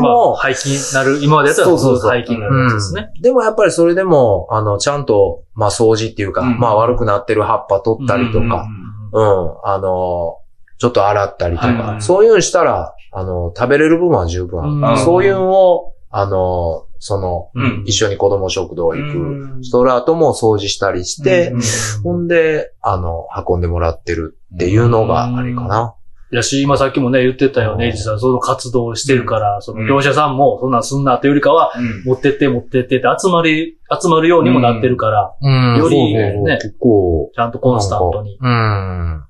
も、廃棄になる、今までやったらそうそうそう廃棄になるやつですね。でもやっぱりそれでも、あの、ちゃん。と、まあ掃除っていうか、うん。まあ悪くなってる葉っぱ取ったりとうん。か、うん、あの、ちょっと洗ったりとはか、いそういうのしたら、あの、食べれる分は十分。うん。そういうのを、あの、その、うん。一緒に子供食堂行く。うん。人らとも掃除したりして、うん。ほんで、あの、運んでもらってるっていうのがあれかな。やし、今さっきもね、言ってたよね、エイジさん、その活動をしてるから、その業者さんも、そんなんすんなというよりかは、うん。持ってって持ってってって集まり、集まるようにもなってるから、うん。よりね結構、ちゃんとコンスタントに。うん。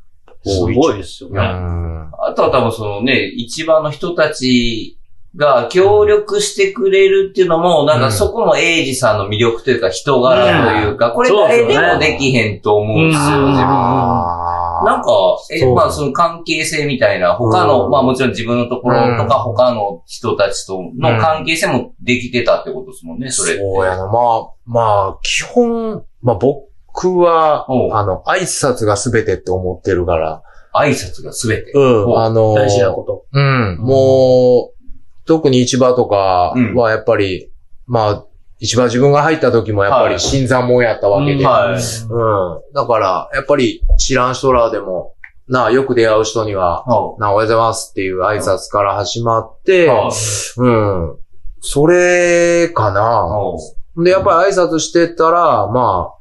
すごいですようね。ん。あとは多分そのね、市場の人たちが協力してくれるっていうのも、なんかそこもエイジさんの魅力というか人柄というか、これ誰でもできへんと思うんですよ、うん自分。あなんか、え、まあその関係性みたいな、他の、うんまあもちろん自分のところとかうん他の人たちとの関係性もできてたってことですもんね、それって。そうやな。まあ、まあ、基本、まあ僕はあの、挨拶が全てって思ってるから。挨拶が全て。うん。あの、大事なこと。うん。もう、特に市場とかはやっぱり、まあ、市場自分が入った時もやっぱはいり新参者やったわけで。はい。うん。だから、やっぱり知らん人らでも、なあ、よく出会う人には、はなあ、おはようございますっていう挨拶から始まって、はうん。それかな。で、やっぱり挨拶してったら、ま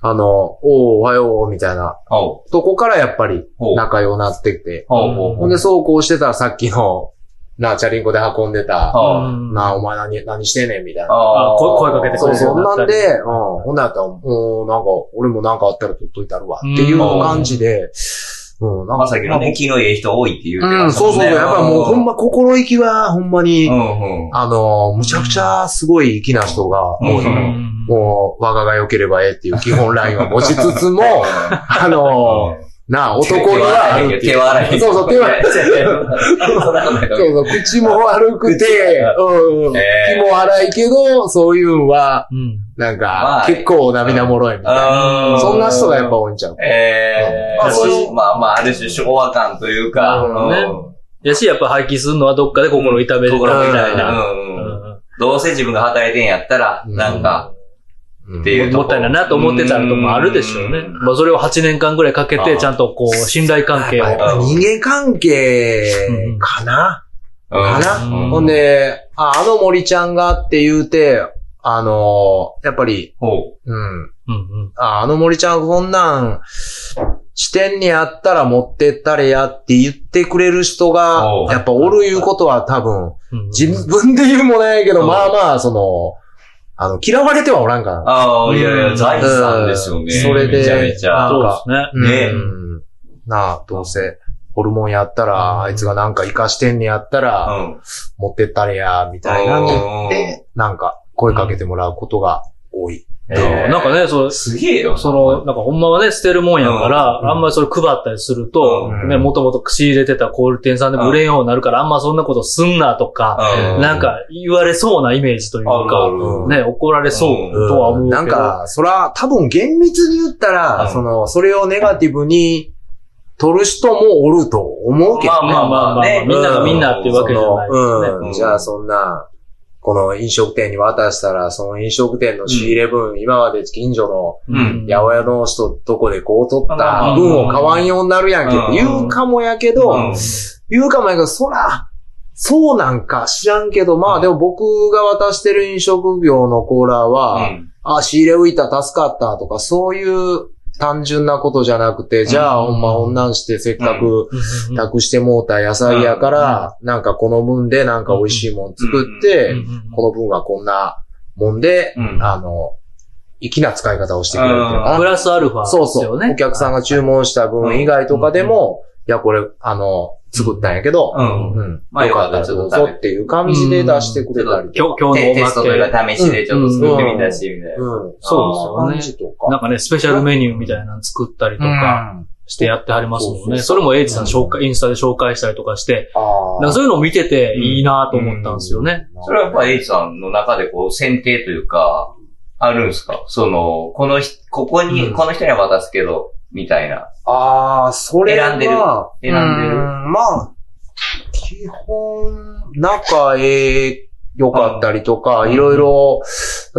あ、あの、おうおはよう、みたいな、ほとこからやっぱりう。仲良くなってきて、ほんで、そうこうしてたらさっきの、なあ、チャリンコで運んでた、はうん。なあ、お前何、何してんねん、みたいな。あ声声かけてくれるそうそう。ようになんで、うん。ほんなやったら、うん、なんか、俺もなんかあったら取っといたるわ、っていう感じで、うん、なんまさきのね、気のいい人多いって言うてうん、そうそうそう。やっぱもうほんま心意気はほんまに、うんうん。あの、むちゃくちゃすごい粋な人が、うん。もうん。もう、我がが良ければええっていう基本ラインは持ちつつも、あの、なあ、男にはあるっていう。手は荒い。そうそう、手は荒い。そうそう、口も悪くて、気も荒いけど、そういうんは、うん。なんまかあ、結構涙もろいみたいな。うんそんな人がやっぱ多いんちゃう。ええまあそうー、まあまあ、ある種昭和感というか、やし、やっぱ廃棄するのはどっかで心痛める心みみたいな。たいな。うんうんどうせ自分が働いてんやったら、うんなんか、うんっていうとこ。もったいないなと思ってたのもあるでしょうね。う。ん。まあそれを8年間ぐらいかけて、ちゃんとこう、信頼関係を。人間関係かな、かな、うん。ほんで、あ、あの森ちゃんがって言うて、あのやっぱり、ほう。うん。うんうん。あ、あの森ちゃんこんなん、支店にあったら持ってったれやって言ってくれる人がやっぱおるいうことは多分、うん自分で言うもないけど、うん。まあまあ、その、あの、嫌われてはおらんかな。ああ、いやいうんや、財産ですよね。うんそれでめちゃめちゃ。そうですね。うんねなあ、どうせ、ホルモンやったら、あいつがなんか活かしてんねやったら、うん。持ってったれや、みたいなって、なんか、声かけてもらうことが多い。えーなんかね、そう、すげえよ。その、なんかほんまはね、捨てるもんやから、うん。あんまりそれ配ったりすると、うん。ね、もともと仕入れてた小売店さんでも売れんようになるから、あんまそんなことすんなとか、うん。なんか言われそうなイメージというか、るね、怒られそうとは思うけど。なんか、そら、多分厳密に言ったら、うん。その、それをネガティブに、取る人もおると思うけどね。まあまあまあまあ、みんながみんなっていうわけじゃないですね。うん。じゃあそんな、この飲食店に渡したら、その飲食店の仕入れ分、今まで近所の、八百屋の人とこでこう取った分を買わんようになるやんけって言うかもやけど、言うかもやけど、そら、そうなんか知らんけど、まあでも僕が渡してる飲食業のコーラーは、あ、仕入れ浮いた助かったとか、そういう単純なことじゃなくて、じゃあ、ほんま、女んしてせっかく託してもうた野菜やから、なんかこの分でなんか美味しいもん作って、この分はこんなもんで、あの、粋な使い方をしてくれるっていうかプラスアルファ、そうそう。お客さんが注文した分以外とかでも、いや、これ、あの、作ったんやけど、うん。うん。まあよかったらどうぞって。いう感じで出してくれたり。今日、今日のテストとか。試しでちょっと作ってみたし、みたいな。うん。そうですよね。なんか。ね、スペシャルメニューみたいなの作ったりとか、してやってはりますもんね。それもエイジさん紹介、インスタで紹介したりとか。して、なんか。そういうのを見てていいなと思ったんですよね。それはやっぱエイジさんの中でこう選定というか、あるんですか。その、このここに、この人には渡すけど、みたいな。ああ、それは。選んでる。選んでる。まあ、基本、仲ええ良かったりとか、いろいろ、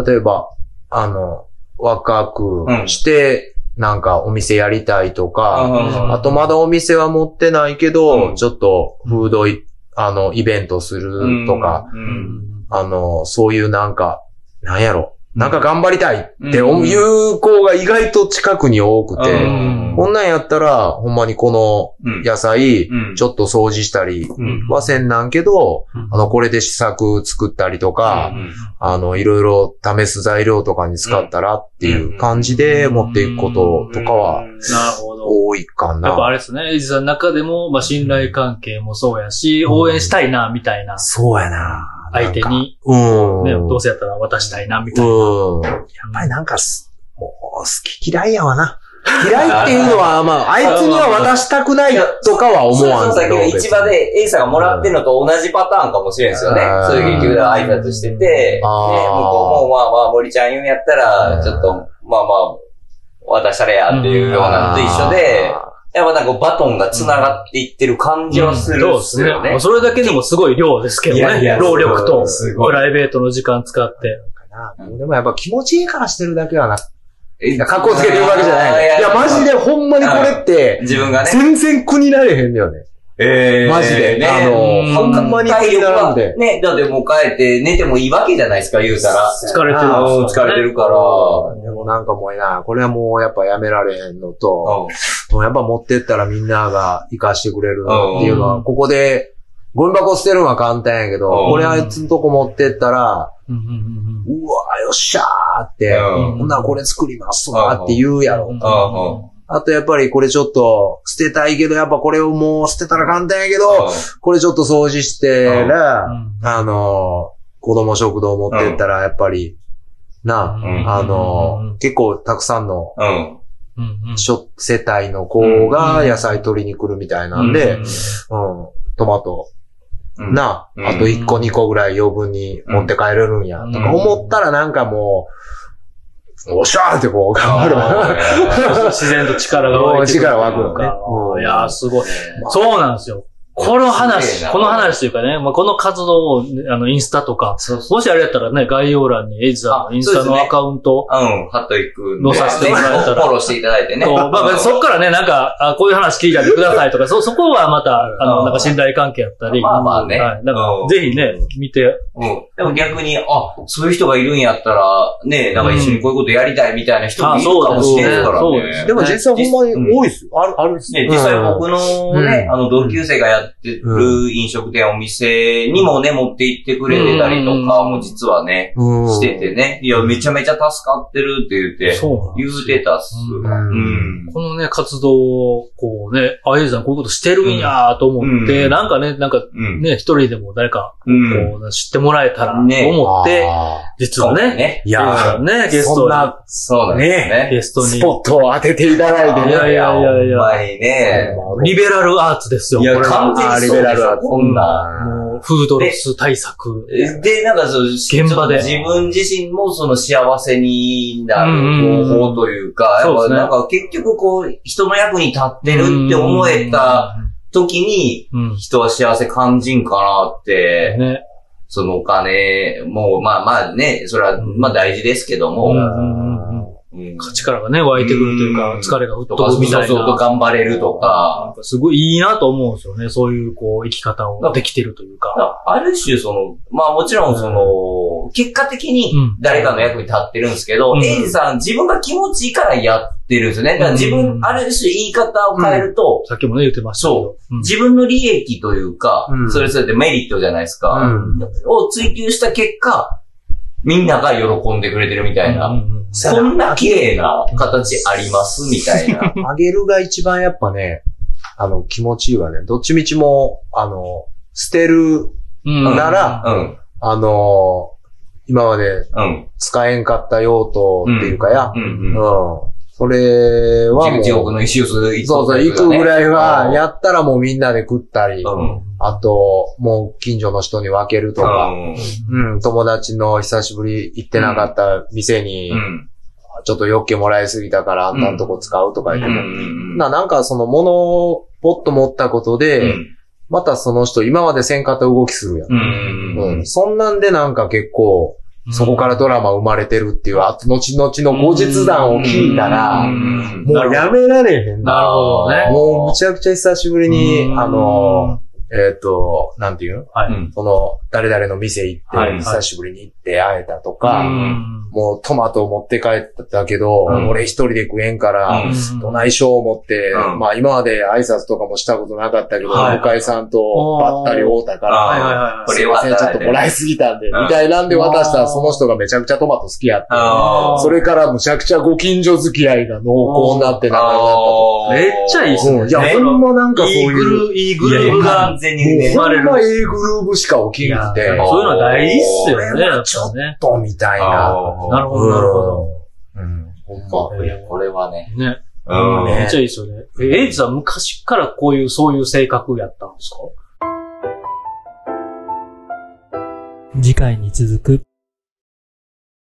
例えば、あの、若くして、なんかお店やりたいとか、あとまだお店は持ってないけど、ちょっとフードあの、イベントするとか、あの、そういうなんか、なんやろ、なんか頑張りたいっていう子が意外と近くに多くて、こんなんやったら、ほんまにこの野菜、ちょっと掃除したりはせんなんけど、あの、これで試作作ったりとか、あの、いろいろ試す材料とかに使ったらっていう感じで持っていくこととかは、多いかな。やっぱあれですね、エイジさんの中でも、まあ、信頼関係もそうやし、応援したいな、みたいな。そうやな。相手に、うん。ね、どうせやったら渡したいな、みたいな。うん。やっぱりなんか、もう、好き嫌いやわな。嫌いっていうのは、まあ、あいつには渡したくないとかは思わんけど。そうそう、市場で A さんがもらってるのと同じパターンかもしれんですよね。そういう結局挨拶してて、ね、向こうもまあまあ、森ちゃん言うんやったら、ちょっと、まあまあ、渡したらやっていうようなのと一緒で、やっぱなんかバトンが繋がっていってる感じはする、そうですね。それだけでもすごい量ですけどね。労力と、プライベートの時間使って。でもやっぱ気持ちいいからしてるだけはな。格好つけてるわけじゃない。いや、マジでほんまにこれって、自分がね。全然苦になれへんだよね。ええー、マジで。ね、あの、ほんまに苦にならんで。ね、だってもう帰って寝てもいいわけじゃないですか、言うたら。疲れてる。疲れてるから。でもなんかもうな、これはもうやっぱやめられへんのと、もうやっぱ持ってったらみんなが活かしてくれるっていうのは、ここで、ゴミ箱捨てるのは簡単やけど、これあいつのとこ持ってったら、うわよっしゃーって、ほんならこれ作りますわって言うやろ。あとやっぱりこれちょっと捨てたいけど、やっぱこれをもう捨てたら簡単やけど、これちょっと掃除してら、あの、子供食堂持ってったらやっぱり、な、あの、結構たくさんの、世帯の子が野菜取りに来るみたいなんで、うん、トマト、な、あと1個2個ぐらい余分に持って帰れるんや、とか思ったらなんかもう、おっしゃーってこう頑張る。自然と力が湧いてくる。力湧くのね。いやー、すごい。そうなんですよ。この話、この話というかね、まあ、この活動を、あの、インスタとか、そうそうもしあれやったらね、概要欄にエイズさんのインスタのアカウント、うね、うん、貼っといく載させてもらえたら。フォローしていただいてね。そう、まあ、そっからね、なんか、あこういう話聞いてあげてくださいとか、そ、そこはまた、あの、なんか信頼関係やったり。まあまあね。はい。なんか、ぜひね、見て。うん。でも逆に、あ、そういう人がいるんやったら、ね、なんか一緒にこういうことやりたいみたいな人もいるかもしれないからね。そうです。でも実際ほんまに多いですよ。ある、あるですね。実際僕のね、あの、同級生がやってる、飲食店、お店にもね、持って行ってくれてたりとかも実はね、しててね。いや、めちゃめちゃ助かってるって言って、言うてたっす。このね、活動を、こうね、あゆさんこういうことしてるんやと思って、なんかね、なんかね、一人でも誰か、こう、知ってもらえたらと思って、実はね、いやね、ゲストに。そうだね。ゲストに。スポットを当てていただいてね。いやいやいやいや。ね。リベラルアーツですよ。いや、完完全にそうでしょ、こんな。もう、フードロス対策。で、なんかその、現場で。自分自身もその幸せになる方法というか、やっぱなんか結局こう、人の役に立ってるって思えた時に、人は幸せ感じんかなって、ね、そのお金も、まあまあね、それはまあ大事ですけども、力がね、湧いてくるというか、疲れが吹っ飛ぶみたいな。そうそう頑張れるとか。すごいいいなと思うんですよね。そういう、こう、生き方をできてるというか。ある種、その、まあもちろん、その、結果的に誰かの役に立ってるんですけど、エイジさん自分が気持ちいいからやってるんですよね。だから自分、ある種言い方を変えると、さっきもね言ってましたそう。自分の利益というか、それそれでメリットじゃないですか。を追求した結果、みんなが喜んでくれてるみたいな。そんな綺麗な形ありますみたいな。あげるが一番やっぱね、あの、気持ちいいわね。どっちみちも、あの、捨てるなら、うん、あの、今まで使えんかった用途っていうかや、うん、それはもう。地獄の石臼行く、そうそう、行くぐらいは、やったらもうみんなで食ったり、あと、もう近所の人に分けるとか、うん、友達の久しぶり行ってなかった店に、ちょっとよっけもらいすぎたからあんたんとこ使うとか言っても、ななんかその物をポッと持ったことで、またその人今までせんかった動きするやん。うん。そんなんでなんか結構、そこからドラマ生まれてるっていう、後々の後日談を聞いたら、もうやめられへんな。なるほどね。もうむちゃくちゃ久しぶりに、あの、えっ、と、なんていうの？はい。その、誰々の店行って、久しぶりに行って会えたとか、もうトマトを持って帰ったけど、うん、俺一人で食えんから、どないしよう思って、うん、まあ今まで挨拶とかもしたことなかったけど、はい、向井さんとばったり会うたから、すいません、ちょっともらいすぎたんで、みたいなんで渡したらその人がめちゃくちゃトマト好きやって、それからむちゃくちゃご近所付き合いが濃厚になってなったと。めっちゃいいっすね。いや、ほんまなんかそういう。いいグループが完全に生まれる。ほんま A グループしか起きなくて。そういうのは大事っすよね。ちょっとみたいな。なるほど、なるほど。うん。ほんま、これはね。ね。うん。めっちゃいいですよね。え、エイジさん昔からこういう、そういう性格やったんですか？次回に続く。